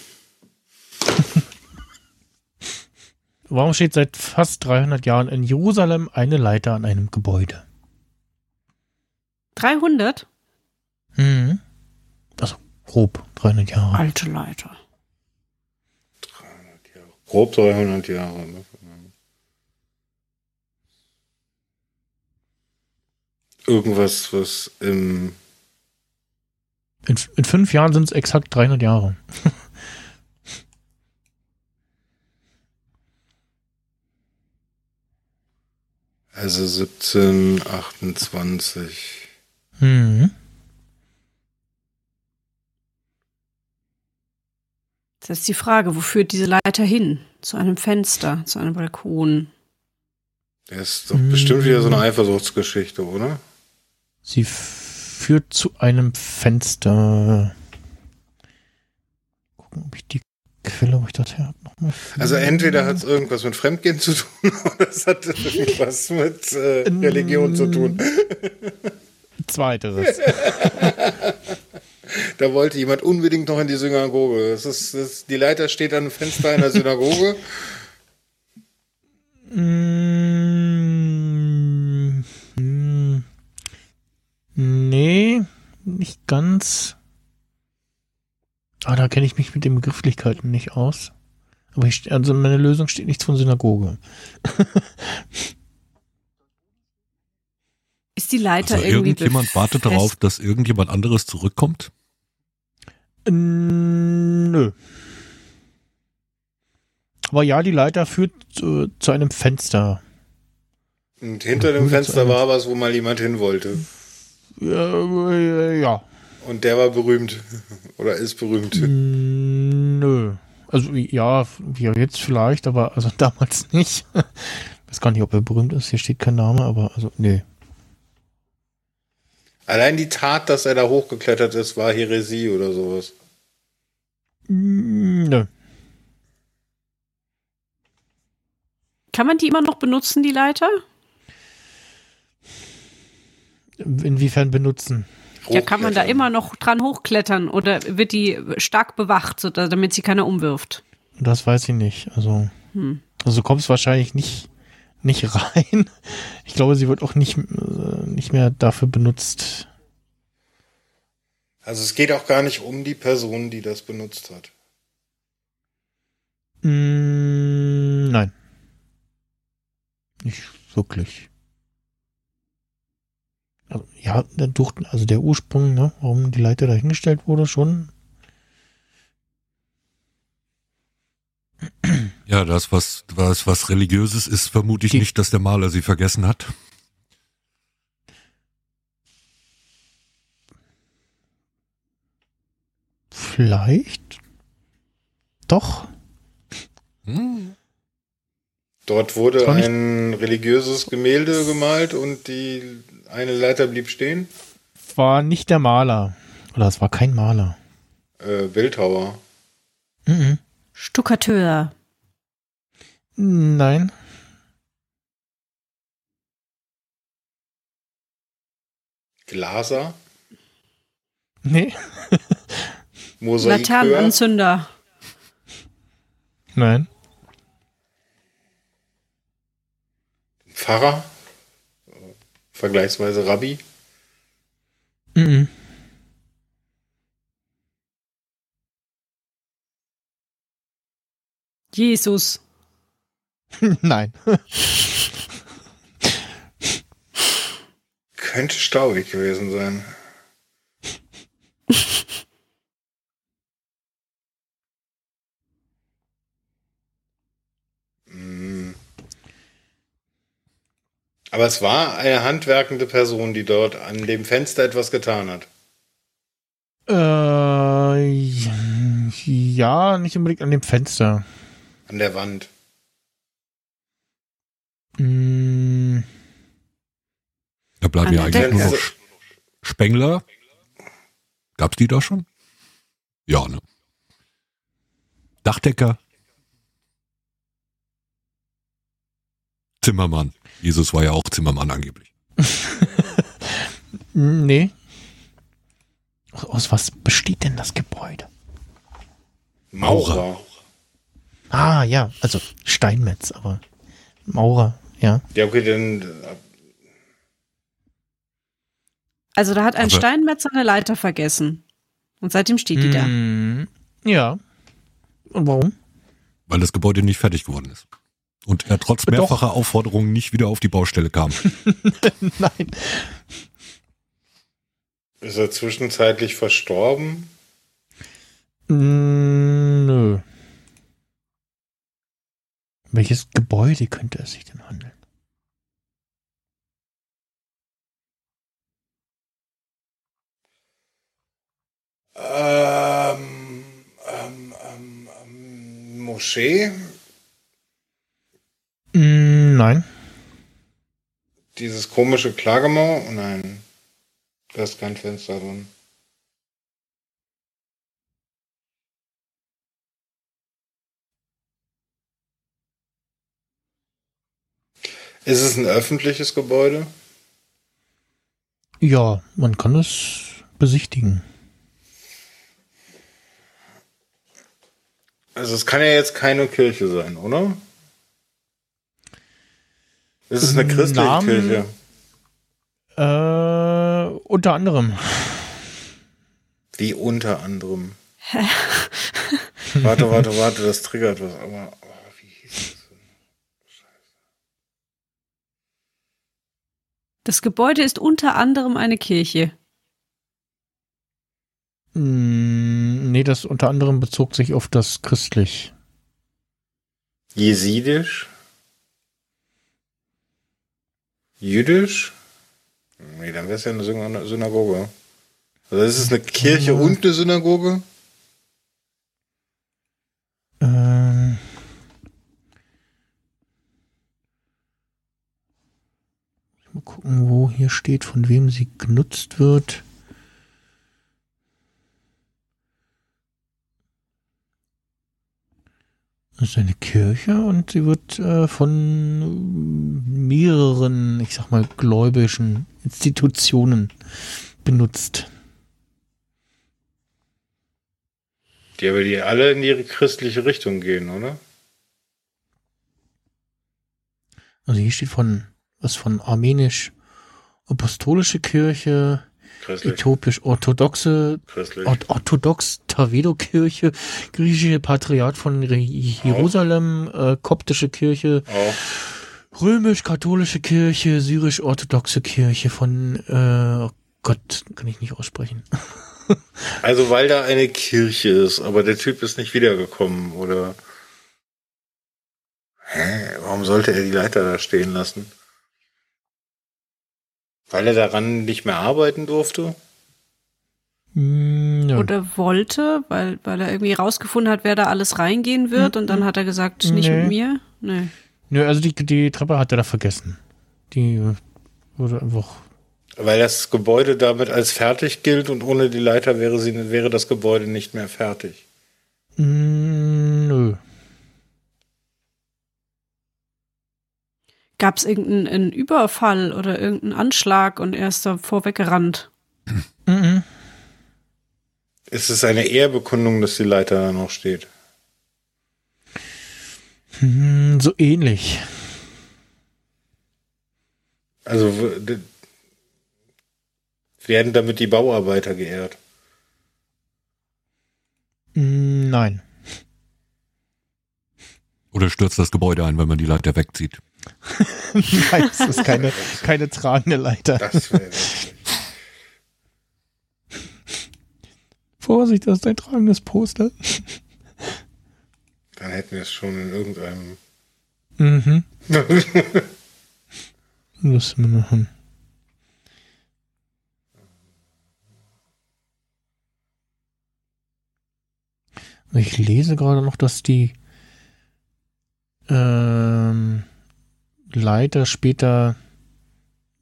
Warum steht seit fast 300 Jahren in Jerusalem eine Leiter an einem Gebäude? 300? Mhm. Also grob 300 Jahre. Alte Leiter. 300 Jahre. Grob 300 Jahre. Ne? Irgendwas, was im. In, in fünf Jahren sind es exakt 300 Jahre. Also 1728. Mhm. Das ist die Frage, wo führt diese Leiter hin? Zu einem Fenster, zu einem Balkon. Das ist doch bestimmt wieder so eine Eifersuchtsgeschichte, oder? Sie führt zu einem Fenster. Gucken, ob ich die Quelle, wo ich das her habe, nochmal Also entweder hat es irgendwas mit Fremdgehen zu tun oder es hat irgendwas mit äh, Religion zu tun. Zweiteres. Da wollte jemand unbedingt noch in die Synagoge. Das ist, das, die Leiter steht an einem Fenster einer Synagoge. Mm, nee, nicht ganz. Ah, da kenne ich mich mit den Begrifflichkeiten nicht aus. Aber ich, also meine Lösung steht nichts von Synagoge. Ist die Leiter Also irgendwie irgendjemand wartet darauf, dass irgendjemand anderes zurückkommt? Mm, Nö. Aber ja, die Leiter führt zu, zu einem Fenster. Und hinter dem Fenster war was, wo mal jemand hin wollte. Ja. Und der war berühmt. Oder ist berühmt. Mm, Nö. Also ja, ja, jetzt vielleicht, aber also damals nicht. Ich weiß gar nicht, ob er berühmt ist. Hier steht kein Name, aber also nee. Allein die Tat, dass er da hochgeklettert ist, war Häresie oder sowas. Mm, Nö. Kann man die immer noch benutzen, die Leiter? Inwiefern benutzen? Ja, kann man da immer noch dran hochklettern oder wird die stark bewacht, so, da- damit sie keiner umwirft? Das weiß ich nicht. Also, Hm. also du kommst wahrscheinlich nicht, nicht rein. Ich glaube, sie wird auch nicht, äh, nicht mehr dafür benutzt. Also es geht auch gar nicht um die Person, die das benutzt hat. Mm, nein. Nicht wirklich. Also, ja, der durch, also der Ursprung, ne, warum die Leiter dahingestellt wurde, schon. Ja, das, was, was, was religiöses ist, vermute ich Die- nicht, dass der Maler sie vergessen hat. Vielleicht. Doch. Hm. Dort wurde ein religiöses Gemälde gemalt und die eine Leiter blieb stehen. War nicht der Maler. Oder es war kein Maler. Äh, Bildhauer. Mhm. Stuckateur. Nein. Glaser. Nee. Laternenanzünder. Nein. Pfarrer. Vergleichsweise Rabbi. Mhm. Jesus. Nein. Könnte staubig gewesen sein. Aber es war eine handwerkende Person, die dort an dem Fenster etwas getan hat. Äh, ja, nicht unbedingt an dem Fenster. An der Wand. Mm, Da bleiben An ja eigentlich nur noch Spengler. Gab's die da schon? Ja, ne? Dachdecker. Zimmermann. Jesus war ja auch Zimmermann angeblich. nee. Aus, was besteht denn das Gebäude? Maurer. Ah, ja, also Steinmetz, aber Maurer, ja. Ja, okay, dann. äh, Also da hat ein Aber- Steinmetz seine Leiter vergessen. Und seitdem steht die da. Mm, Ja. Und warum? Weil das Gebäude nicht fertig geworden ist. Und er trotz Doch. mehrfacher Aufforderungen nicht wieder auf die Baustelle kam. Nein. Ist er zwischenzeitlich verstorben? Mm, Nö. Welches Gebäude könnte es sich denn handeln? Ähm, ähm, ähm, ähm, Moschee? Mm, Nein. Dieses komische Klagemauer? Nein. Da ist kein Fenster drin. Ist es ein öffentliches Gebäude? Ja, man kann es besichtigen. Also es kann ja jetzt keine Kirche sein, oder? Ist es eine christliche Namen- Kirche? Äh, unter anderem. Wie unter anderem. warte, warte, warte, das triggert was, aber oh, wie hieß das? Das Gebäude ist unter anderem eine Kirche. Mm, nee, das unter anderem bezog sich auf das christlich. Jesidisch? Jüdisch? Nee, dann wäre es ja eine Syna- Synagoge. Also ist es eine Kirche Ja. und eine Synagoge? Ähm, mal gucken, wo hier steht, von wem sie genutzt wird. Das ist eine Kirche und sie wird äh, von mehreren, ich sag mal, gläubischen Institutionen benutzt. Die aber die alle in die christliche Richtung gehen, oder? Also hier steht von was von armenisch apostolische Kirche, Christlich. äthiopisch-orthodoxe, orthodox Tavedo-Kirche, griechische Patriarch von Jerusalem, äh, koptische Kirche, römisch-katholische Kirche, syrisch-orthodoxe Kirche von, äh, oh Gott, kann ich nicht aussprechen. Also weil da eine Kirche ist, aber der Typ ist nicht wiedergekommen, oder? Hä? Warum sollte er die Leiter da stehen lassen? Weil er daran nicht mehr arbeiten durfte? Hm, ja. Oder wollte, weil, weil er irgendwie rausgefunden hat, wer da alles reingehen wird. Und dann hat er gesagt, nicht Nee. mit mir. Nee. Nö, also die, die Treppe hat er da vergessen. Die wurde einfach. Weil das Gebäude damit als fertig gilt und ohne die Leiter wäre, sie, wäre das Gebäude nicht mehr fertig. Mm, nö. Gab es irgendeinen einen Überfall oder irgendeinen Anschlag und er ist da vorweggerannt? Mhm. Ist es eine Ehrbekundung, dass die Leiter da noch steht? Hm, So ähnlich. Also werden damit die Bauarbeiter geehrt? Nein. Oder stürzt das Gebäude ein, wenn man die Leiter wegzieht. Nein, es ist keine, keine tragende Leiter. Das wäre Vorsicht, das ist ein tragendes Poster. Dann hätten wir es schon in irgendeinem. Mhm. Müssen wir haben. Ich lese gerade noch, dass die ähm, Leiter später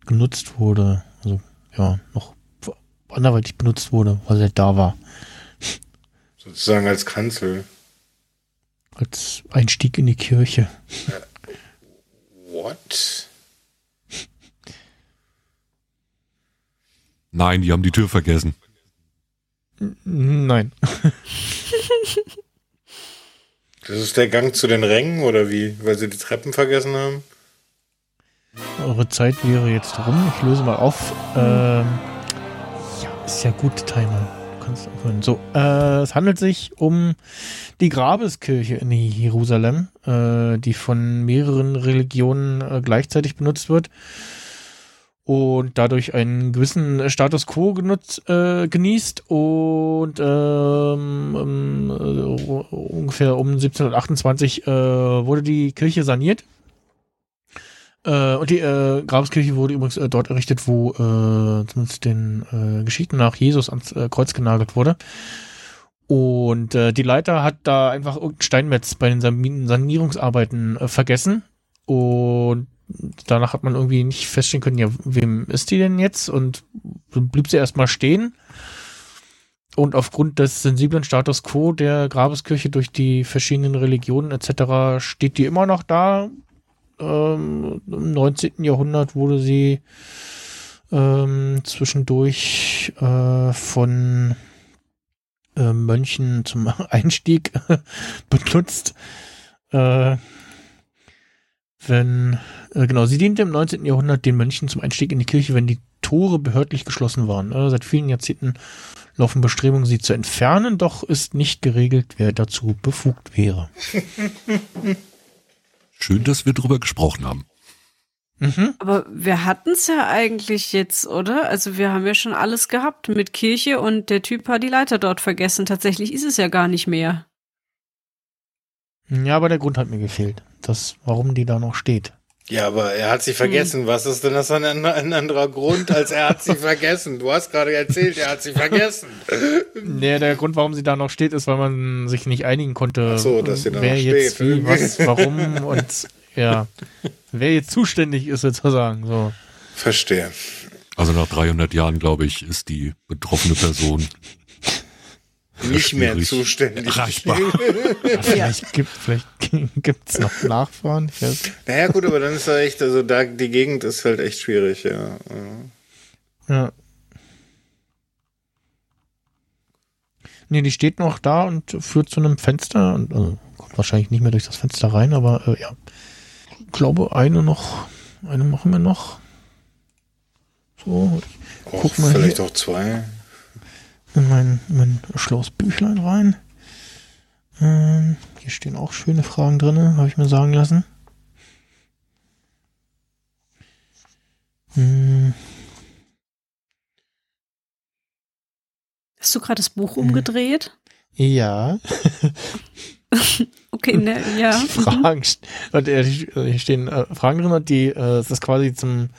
genutzt wurde. Also ja, noch anderweitig benutzt wurde, weil er da war. Sozusagen als Kanzel. Als Einstieg in die Kirche. What? Nein, die haben die Tür vergessen. Nein. Das ist der Gang zu den Rängen oder wie? Weil sie die Treppen vergessen haben? Eure Zeit wäre jetzt rum. Ich löse mal auf. Ähm, Ist ja gut, Timer. Du kannst aufhören. So, äh, es handelt sich um die Grabeskirche in Jerusalem, äh, die von mehreren Religionen äh, gleichzeitig benutzt wird und dadurch einen gewissen Status quo genutzt, äh, genießt und ähm, ähm, äh, ungefähr um 1728 äh, wurde die Kirche saniert. Äh, und die äh, Grabeskirche wurde übrigens äh, dort errichtet, wo äh, zumindest den äh, Geschichten nach Jesus ans äh, Kreuz genagelt wurde. Und äh, die Leiter hat da einfach irgendein Steinmetz bei den San Sanierungsarbeiten äh, vergessen. Und danach hat man irgendwie nicht feststellen können, ja, wem ist die denn jetzt? Und blieb sie erstmal stehen. Und aufgrund des sensiblen Status quo der Grabeskirche durch die verschiedenen Religionen etc. steht die immer noch da. Ähm, Im 19. Jahrhundert wurde sie ähm, zwischendurch äh, von äh, Mönchen zum Einstieg benutzt. Äh, wenn, äh, genau, sie diente im 19. Jahrhundert den Mönchen zum Einstieg in die Kirche, wenn die Tore behördlich geschlossen waren. Äh, seit vielen Jahrzehnten laufen Bestrebungen, sie zu entfernen, doch ist nicht geregelt, wer dazu befugt wäre. Schön, dass wir drüber gesprochen haben. Mhm. Aber wir hatten es ja eigentlich jetzt, oder? Also wir haben ja schon alles gehabt mit Kirche und der Typ hat die Leiter dort vergessen. Tatsächlich ist es ja gar nicht mehr. Ja, aber der Grund hat mir gefehlt, das, warum die da noch steht. Ja, aber er hat sie vergessen. Hm. Was ist denn das ein, ein, anderer Grund, als er hat sie vergessen? Du hast gerade erzählt, er hat sie vergessen. Nee, der Grund, warum sie da noch steht, ist, weil man sich nicht einigen konnte, Ach so, dass sie da wer noch jetzt steht. wie, was, warum und ja, wer jetzt zuständig ist sozusagen. So. Verstehe. Also nach 300 Jahren, glaube ich, ist die betroffene Person Nicht mehr zuständig. erreichbar. Vielleicht gibt vielleicht gibt's noch Nachfahren. Naja, gut, aber dann ist er echt, also da, die Gegend ist halt echt schwierig, ja. Ja. Nee, die steht noch da und führt zu einem Fenster und also, kommt wahrscheinlich nicht mehr durch das Fenster rein, aber äh, ja. Ich glaube, eine noch, eine machen wir noch. So, ich Och, guck mal vielleicht hier auch zwei. In mein, mein schlaues Büchlein rein. Ähm, hier stehen auch schöne Fragen drin, habe ich mir sagen lassen. Hm, Hast du gerade das Mhm. Buch umgedreht? ja, Okay, ne, ja. mhm. Fragen. st- Und äh, hier stehen äh, Fragen drin die, äh, das ist quasi zum,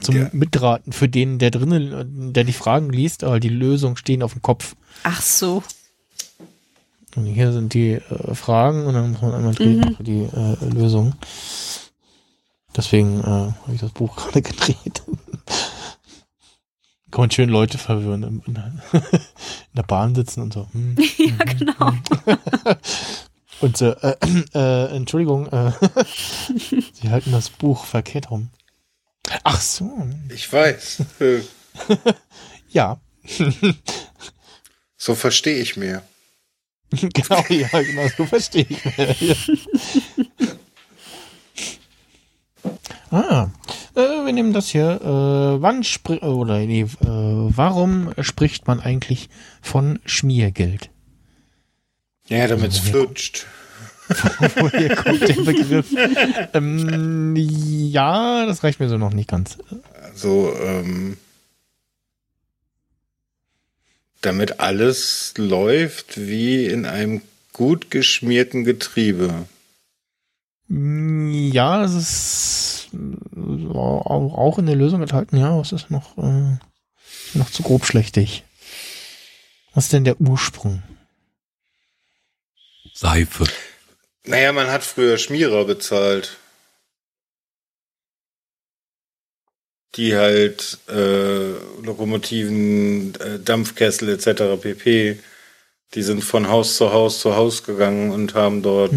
zum Ja. Mitraten für den, der drinnen, der die Fragen liest, aber die Lösungen stehen auf dem Kopf. Ach so. Und hier sind die äh, Fragen und dann muss man einmal drehen Mhm. für die äh, Lösung. Deswegen äh, habe ich das Buch gerade gedreht. Kann man schön Leute verwirren in, der- in der Bahn sitzen und so. Hm. ja, genau. Und so, äh, äh, Entschuldigung, äh, Sie halten das Buch verkehrt rum. Ach so, Ich weiß. Äh, ja. So verstehe ich mehr. genau, ja, genau, so verstehe ich. Ja. ah, äh, wir nehmen das hier. Äh, wann spri oder nee, äh, warum spricht man eigentlich von Schmiergeld? Ja, damit es flutscht. Woher kommt der Begriff? ähm, ja, das reicht mir so noch nicht ganz. Also, ähm, damit alles läuft wie in einem gut geschmierten Getriebe. Ja, das ist auch in der Lösung enthalten. Ja, was ist noch, äh, noch zu grobschlächtig? Was ist denn der Ursprung? Seife. Naja, man hat früher Schmierer bezahlt. Die halt äh, Lokomotiven, äh, Dampfkessel etc. pp. Die sind von Haus zu Haus zu Haus gegangen und haben dort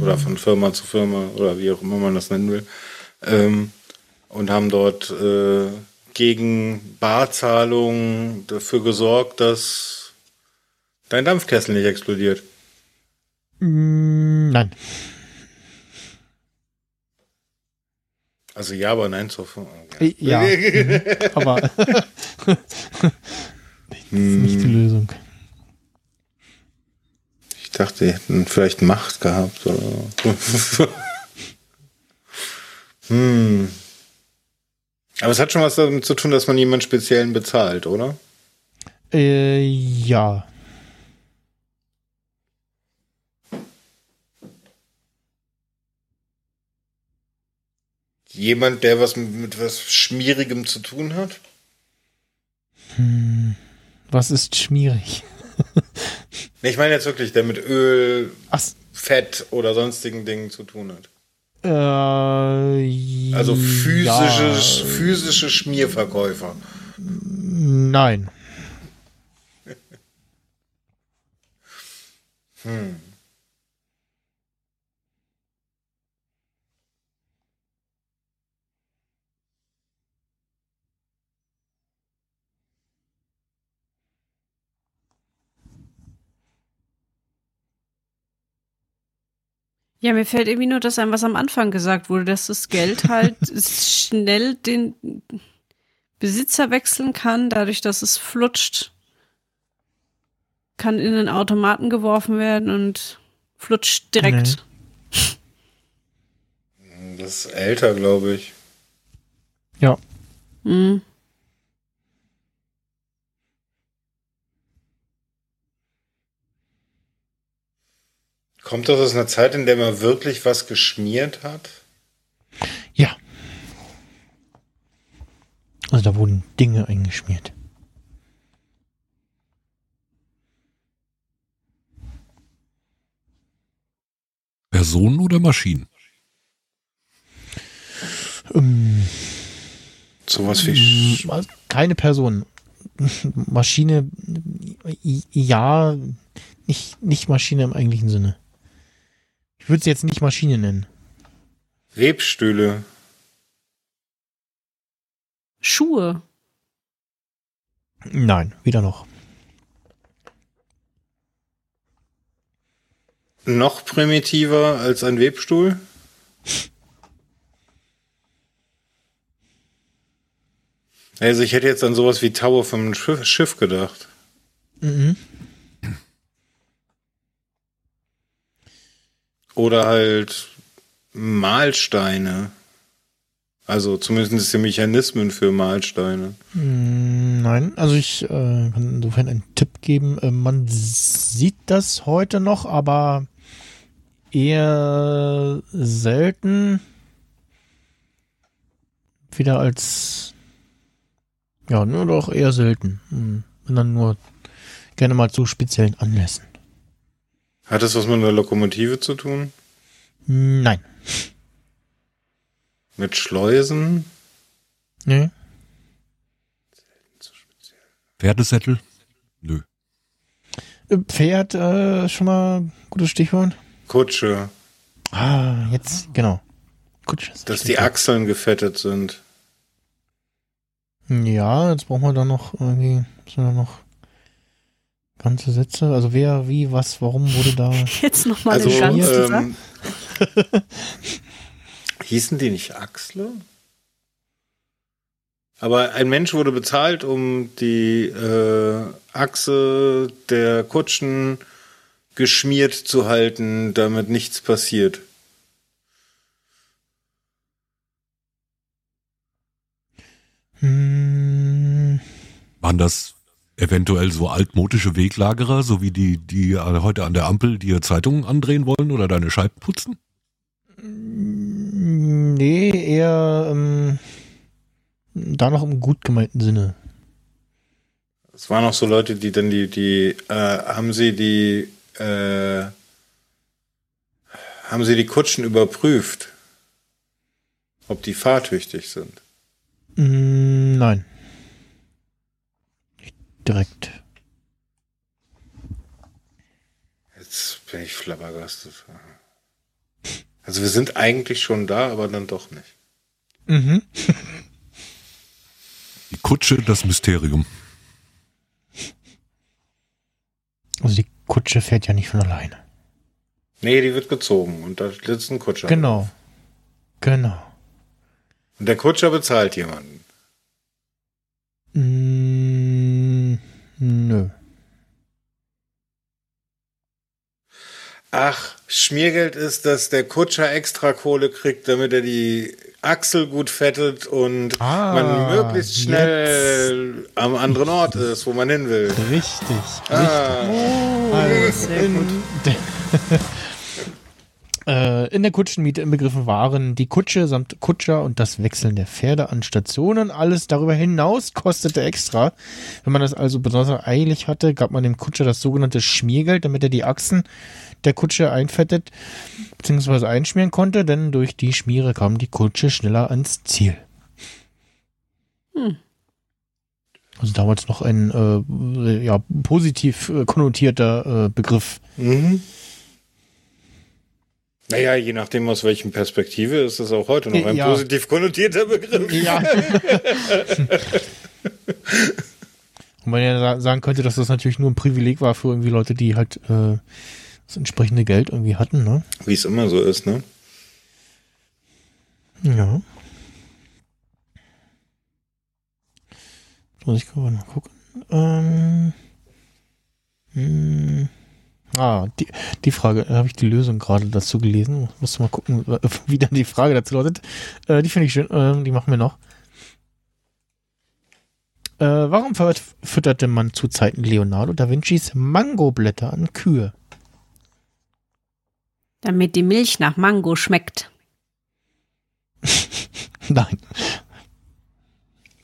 oder von Firma zu Firma oder wie auch immer man das nennen will ähm, und haben dort äh, gegen Barzahlung dafür gesorgt, dass dein Dampfkessel nicht explodiert. Mm, Nein. Also ja, aber nein zur Äh, Ja. Aber Das ist nicht die Lösung. Ich dachte, die hätten vielleicht Macht gehabt oder. hm. Aber es hat schon was damit zu tun, dass man jemanden speziellen bezahlt, oder? Äh, ja. Jemand, der was mit, mit was Schmierigem zu tun hat? Hm. Was ist schmierig? Nee, ich meine jetzt wirklich, der mit Öl, Ach, Fett oder sonstigen Dingen zu tun hat. äh, Also physische, ja. physische Schmierverkäufer. Nein. Hm. Ja, mir fällt irgendwie nur das ein, was am Anfang gesagt wurde, dass das Geld halt schnell den Besitzer wechseln kann, dadurch, dass es flutscht. Kann in den Automaten geworfen werden und flutscht direkt. Das ist älter, glaube ich. Ja. Mhm. Kommt das aus einer Zeit, in der man wirklich was geschmiert hat? Ja. Also da wurden Dinge eingeschmiert. Personen oder Maschinen? Ähm, Sowas wie. Sch Mm, also keine Person. Maschine, i- ja, nicht, nicht Maschine im eigentlichen Sinne. Ich würde es jetzt nicht Maschine nennen. Webstühle. Schuhe. Nein, weder noch. Noch primitiver als ein Webstuhl? Also ich hätte jetzt an sowas wie Tower vom Schiff, Schiff gedacht. Mhm. Oder halt Mahlsteine. Also zumindest die Mechanismen für Mahlsteine. Mm, Nein, also ich äh, kann insofern einen Tipp geben. Äh, man sieht das heute noch, aber eher selten. Wieder als ja, nur doch eher selten. Hm, Wenn dann nur gerne mal zu speziellen Anlässen. Hat das was mit einer Lokomotive zu tun? Nein. Mit Schleusen? Nee. Pferdesättel? Nö. Äh, Pferd, äh, schon mal ein gutes Stichwort. Kutsche. Ah, jetzt, genau. Kutsche. ist Dass die Achseln gefettet sind. Ja, jetzt brauchen wir da noch irgendwie, sind da noch ganze Sätze. Also wer, wie, was, warum wurde da. Jetzt nochmal Also, den ganzen ähm, hießen die nicht Achsle? Aber ein Mensch wurde bezahlt, um die äh, Achse der Kutschen geschmiert zu halten, damit nichts passiert. Hm, Waren das eventuell so altmodische Weglagerer, so wie die, die heute an der Ampel dir Zeitungen andrehen wollen oder deine Scheiben putzen? nee, eher ähm, da noch im gut gemeinten Sinne. Es waren auch so Leute, die dann die, die, äh, haben sie die, äh, haben sie die Kutschen überprüft, ob die fahrtüchtig sind. Hm, nein. Direkt. Jetzt bin ich flabbergastet. Also wir sind eigentlich schon da, aber dann doch nicht. Mhm. Die Kutsche, das Mysterium. Also die Kutsche fährt ja nicht von alleine. Nee, die wird gezogen und da sitzt ein Kutscher. Genau. Genau. Und der Kutscher bezahlt jemanden. Nö. Ach, Schmiergeld ist, dass der Kutscher extra Kohle kriegt, damit er die Achsel gut fettet und ah, man möglichst schnell jetzt. am anderen Ort ist, wo man hin will. Richtig. Ah. richtig. Oh, also, sehr gut. Äh, in der Kutschenmiete inbegriffen waren die Kutsche samt Kutscher und das Wechseln der Pferde an Stationen. Alles darüber hinaus kostete extra. Wenn man das also besonders eilig hatte, gab man dem Kutscher das sogenannte Schmiergeld, damit er die Achsen der Kutsche einfettet bzw. einschmieren konnte, denn durch die Schmiere kam die Kutsche schneller ans Ziel. Hm. Also damals noch ein äh, ja, positiv äh, konnotierter äh, Begriff. mhm. Naja, je nachdem aus welchen Perspektive ist es auch heute noch ein Ja. positiv konnotierter Begriff. Ja. Und man ja sa- sagen könnte, dass das natürlich nur ein Privileg war für irgendwie Leute, die halt äh, das entsprechende Geld irgendwie hatten, ne? Wie es immer so ist, ne? Ja. Muss ich gerade mal gucken. Ähm, hm, ah, die, die Frage, da habe ich die Lösung gerade dazu gelesen. Musst du mal gucken, wie dann die Frage dazu lautet. Äh, die finde ich schön, ähm, die machen wir noch. Äh, warum fütterte man zu Zeiten Leonardo da Vincis Mangoblätter an Kühe? Damit die Milch nach Mango schmeckt. Nein.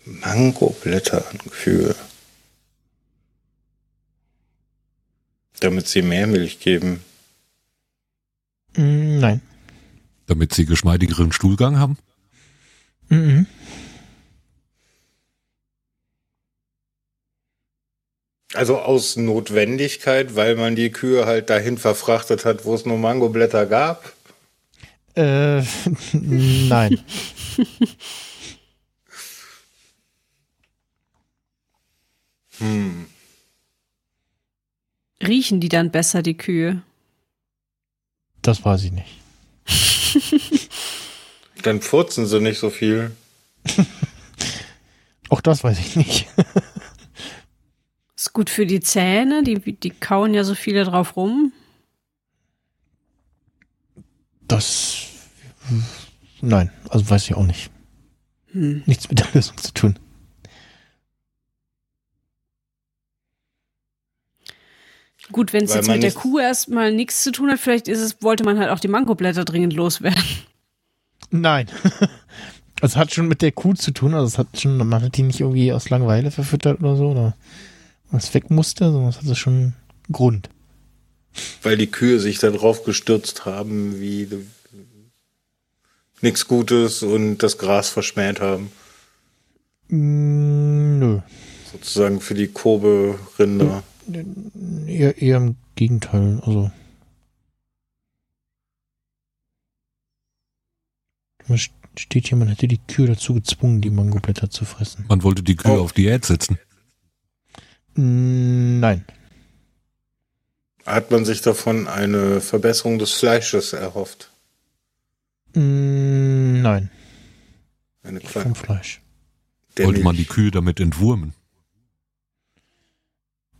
Mangoblätter an Kühe. Damit sie mehr Milch geben. Mm, nein. Damit sie geschmeidigeren Stuhlgang haben? Mhm. Also aus Notwendigkeit, weil man die Kühe halt dahin verfrachtet hat, wo es nur Mangoblätter gab. Äh, nein. Hm. Riechen die dann besser, die Kühe? Das weiß ich nicht. Dann furzen sie nicht so viel. Auch das weiß ich nicht. Ist gut für die Zähne, die, die kauen ja so viele drauf rum. Das. Nein, also weiß ich auch nicht. Hm. Nichts mit der Lösung zu tun. Gut, wenn es jetzt mit der Kuh erstmal nichts zu tun hat, vielleicht ist es, wollte man halt auch die Mangoblätter dringend loswerden. Nein. Also hat schon mit der Kuh zu tun, also es hat schon, man hat die nicht irgendwie aus Langeweile verfüttert oder so, oder was weg musste, sondern es hatte schon einen Grund. Weil die Kühe sich da drauf gestürzt haben, wie nichts Gutes und das Gras verschmäht haben. Mm, nö. Sozusagen für die Kobe-Rinder. Eher, eher im Gegenteil, also. Steht hier, man hätte die Kühe dazu gezwungen, die Mangoblätter zu fressen. Man wollte die Kühe Oh. auf Diät setzen. Nein. Hat man sich davon eine Verbesserung des Fleisches erhofft? Nein. Eine kleine. vom Fleisch. der wollte man die. Kühe damit entwurmen.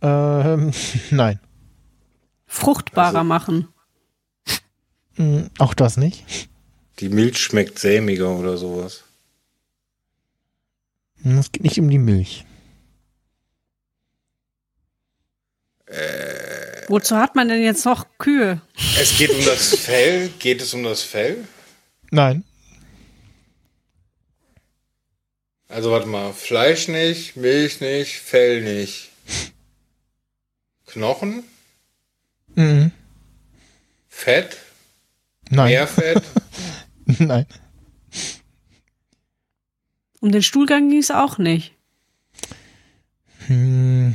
Ähm, nein. Fruchtbarer Also- machen. Mm, Auch das nicht. Die Milch schmeckt sämiger oder sowas. Mm, Es geht nicht um die Milch. Wozu hat man denn jetzt noch Kühe? Es geht um das Fell. Geht es um das Fell? Nein. Also warte mal, Fleisch nicht, Milch nicht, Fell nicht. Knochen? Mhm. Fett? Nein. Mehr Fett? Nein. Um den Stuhlgang ging es auch nicht. Hm,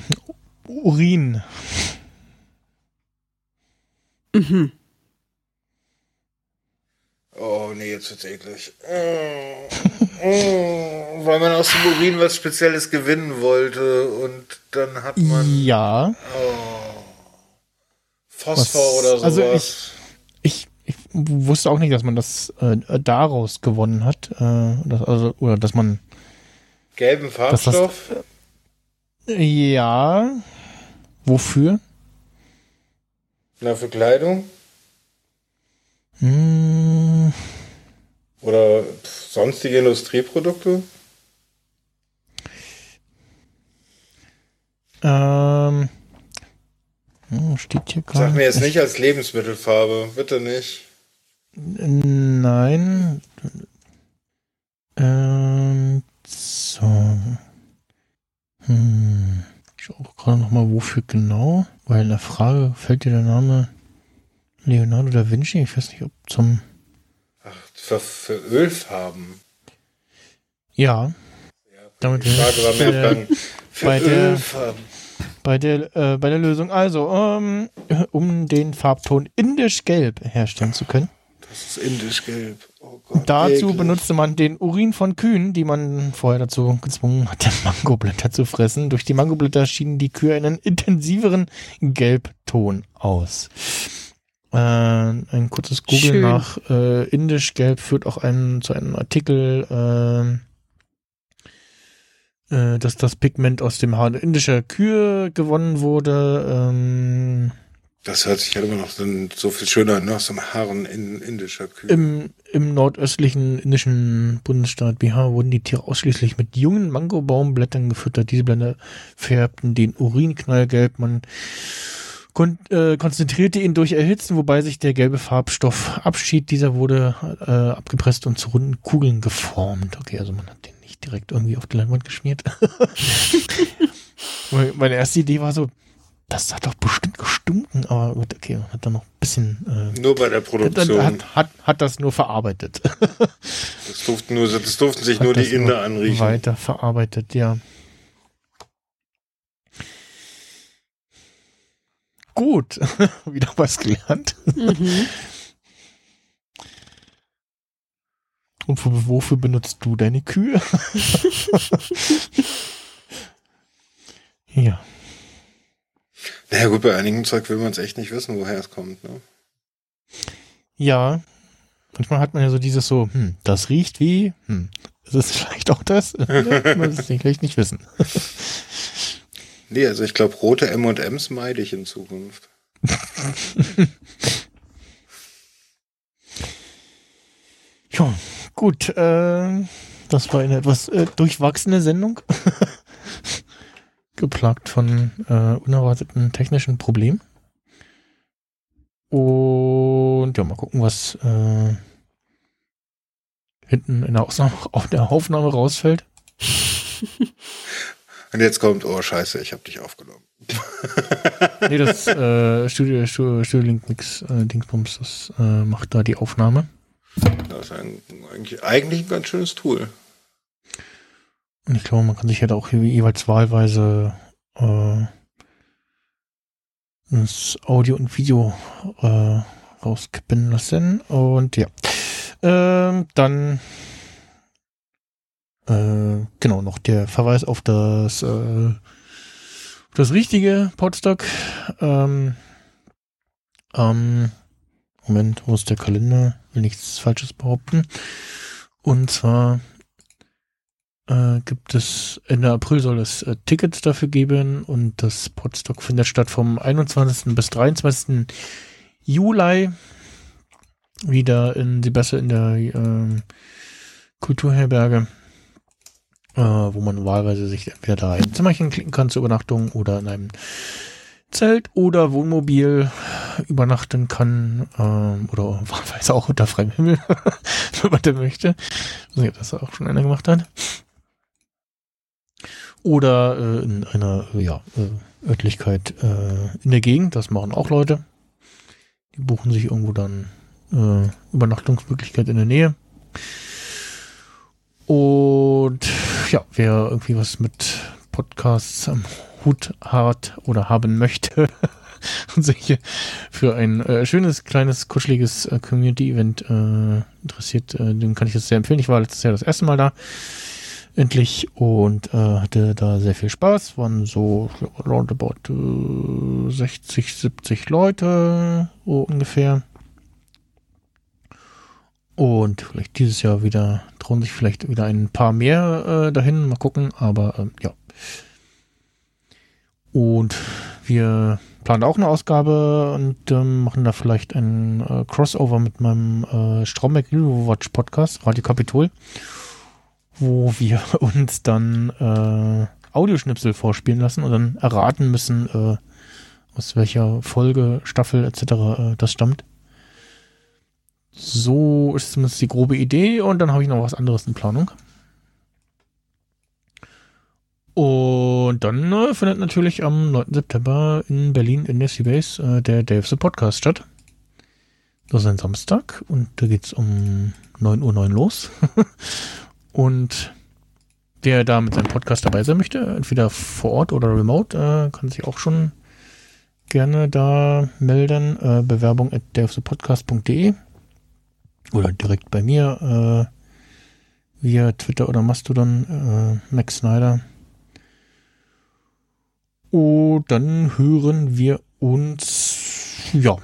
Urin. Mhm. Oh nee, jetzt wird's eklig. Oh, oh, weil man aus dem Urin was Spezielles gewinnen wollte und dann hat man Ja. oh, Phosphor Was- oder sowas. also ich- Ich, ich wusste auch nicht, dass man das äh, daraus gewonnen hat. Äh, dass, also, oder dass man. Gelben das- Farbstoff? Ja. Wofür? Na, für Kleidung? Hm, Oder sonstige Industrieprodukte? ähm, hm, steht hier gerade. Sag mir jetzt nicht als Lebensmittelfarbe, bitte nicht. Nein. Ähm, so. Hm. Ich schaue auch gerade nochmal, wofür genau. Weil in der Frage fällt dir der Name Leonardo da Vinci. Ich weiß nicht, ob zum. Ach, für, für Ölfarben. Ja. Damit Die Frage war bei mehr der, Fragen. Für bei der- Ölfarben. bei der, äh, bei der Lösung. Also, ähm, um den Farbton indisch-gelb herstellen zu können. Das ist indisch gelb. Oh Gott. Dazu eklig. benutzte man den Urin von Kühen, die man vorher dazu gezwungen hatte, Mangoblätter zu fressen. Durch die Mangoblätter schienen die Kühe einen intensiveren Gelbton aus. Äh, ein kurzes Google Schön. nach äh, indisch-gelb führt auch einen, zu einem Artikel, äh, äh, dass das Pigment aus dem Haar indischer Kühe gewonnen wurde. Ähm, Das hört sich halt immer noch so, so viel schöner an, ne? aus dem Haaren in indischer Kühe. Im, Im nordöstlichen indischen Bundesstaat Bihar wurden die Tiere ausschließlich mit jungen Mangobaumblättern gefüttert. Diese Blätter färbten den Urin knallgelb. Man kon äh, konzentrierte ihn durch Erhitzen, wobei sich der gelbe Farbstoff abschied. Dieser wurde äh, abgepresst und zu runden Kugeln geformt. Okay, also man hat den nicht direkt irgendwie auf die Leinwand geschmiert. Meine erste Idee war so, das hat doch bestimmt gestunken, aber gut, okay, man hat dann noch ein bisschen äh, Nur bei der Produktion. hat, hat, hat das nur verarbeitet. Das durften, nur, das durften sich Hat nur die Inder anriechen. Weiter verarbeitet, ja. Gut, wieder was gelernt. Mhm. Und wo- wofür benutzt du deine Kühe? ja, Naja gut, bei einigen Zeug will man es echt nicht wissen, woher es kommt. Ne? ja. Manchmal hat man ja so dieses so, hm, das riecht wie, hm, ist es vielleicht auch das? man es vielleicht nicht wissen. Nee, also ich glaube, rote M&M's meide ich in Zukunft. Ja, gut. Äh, das war eine etwas äh, durchwachsene Sendung. Geplagt von äh, unerwarteten technischen Problemen. Und ja, mal gucken, was äh, hinten in der, Ausnahme, auf der Aufnahme rausfällt. Und jetzt kommt, oh scheiße, ich habe dich aufgenommen. Nee, das äh, Studio, Studio, Studio Link Mix äh, Dingsbums, das äh, macht da die Aufnahme. Das ist ein, eigentlich, eigentlich ein ganz schönes Tool. Und ich glaube, man kann sich halt auch je- jeweils wahlweise äh, das Audio und Video äh, rauskippen lassen. Und ja. Ähm, dann äh, genau noch der Verweis auf das äh, das richtige Podstock. Ähm, ähm, Moment, wo ist der Kalender? Will nichts Falsches behaupten. Und zwar äh, gibt es Ende April soll es äh, Tickets dafür geben und das Podstock findet statt vom 21. bis 23. Juli wieder in Silvester in der ähm, Kulturherberge, äh, wo man wahlweise sich entweder da ein Zimmerchen klicken kann zur Übernachtung oder in einem Zelt oder Wohnmobil übernachten kann ähm, oder wahlweise auch unter freiem Himmel, wenn man denn möchte. Ich weiß nicht, ob das auch schon einer gemacht hat. Oder äh, in einer ja, äh, Örtlichkeit äh, in der Gegend, das machen auch Leute. Die buchen sich irgendwo dann äh, Übernachtungsmöglichkeit in der Nähe. Und ja, wer irgendwie was mit Podcasts am Hut hat oder haben möchte und sich für ein äh, schönes, kleines, kuscheliges äh, Community-Event äh, interessiert, äh, dem kann ich das sehr empfehlen. Ich war letztes Jahr das erste Mal da endlich und äh, hatte da sehr viel Spaß. Waren so roundabout äh, 60, 70 Leute so ungefähr. Und vielleicht dieses Jahr wieder trauen sich vielleicht wieder ein paar mehr äh, dahin. Mal gucken, aber ähm, ja. Und wir planen auch eine Ausgabe und ähm, machen da vielleicht ein äh, Crossover mit meinem äh, Stromberg Watch Podcast, Radio Kapitol, wo wir uns dann äh, Audioschnipsel vorspielen lassen und dann erraten müssen, äh, aus welcher Folge, Staffel etc. Äh, das stammt. So ist zumindest die grobe Idee und dann habe ich noch was anderes in Planung. Und dann äh, findet natürlich am 9. September in Berlin in der Seabase äh, der the Podcast statt. Das ist ein Samstag und da geht es um 9.09 Uhr los. und wer da mit seinem Podcast dabei sein möchte, entweder vor Ort oder remote, äh, kann sich auch schon gerne da melden. Äh, Bewerbung at dayofthepodcast.de oder direkt bei mir äh, via Twitter oder Mastodon äh, Max Snyder. Und dann hören wir uns, ja,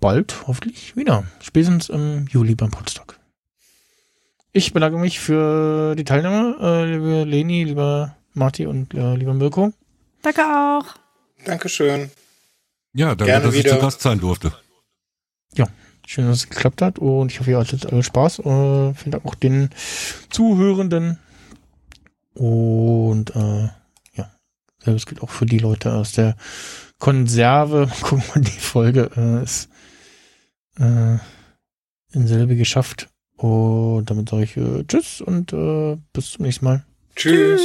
bald hoffentlich wieder. Spätestens im Juli beim Podstock. Ich bedanke mich für die Teilnahme, äh, liebe Leni, lieber Marti und äh, lieber Mirko. Danke auch. Dankeschön. Ja, danke, Gerne dass wieder. ich zu Gast sein durfte. Ja, schön, dass es geklappt hat und ich hoffe, ihr hattet alle Spaß. Äh, vielen Dank auch den Zuhörenden. Und äh, ja, das gilt auch für die Leute aus der Konserve. Gucken wir, die Folge äh, ist äh, in selbe geschafft. Und damit sage ich äh, Tschüss und äh, bis zum nächsten Mal. Tschüss.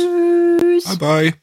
Tschüss. Bye bye.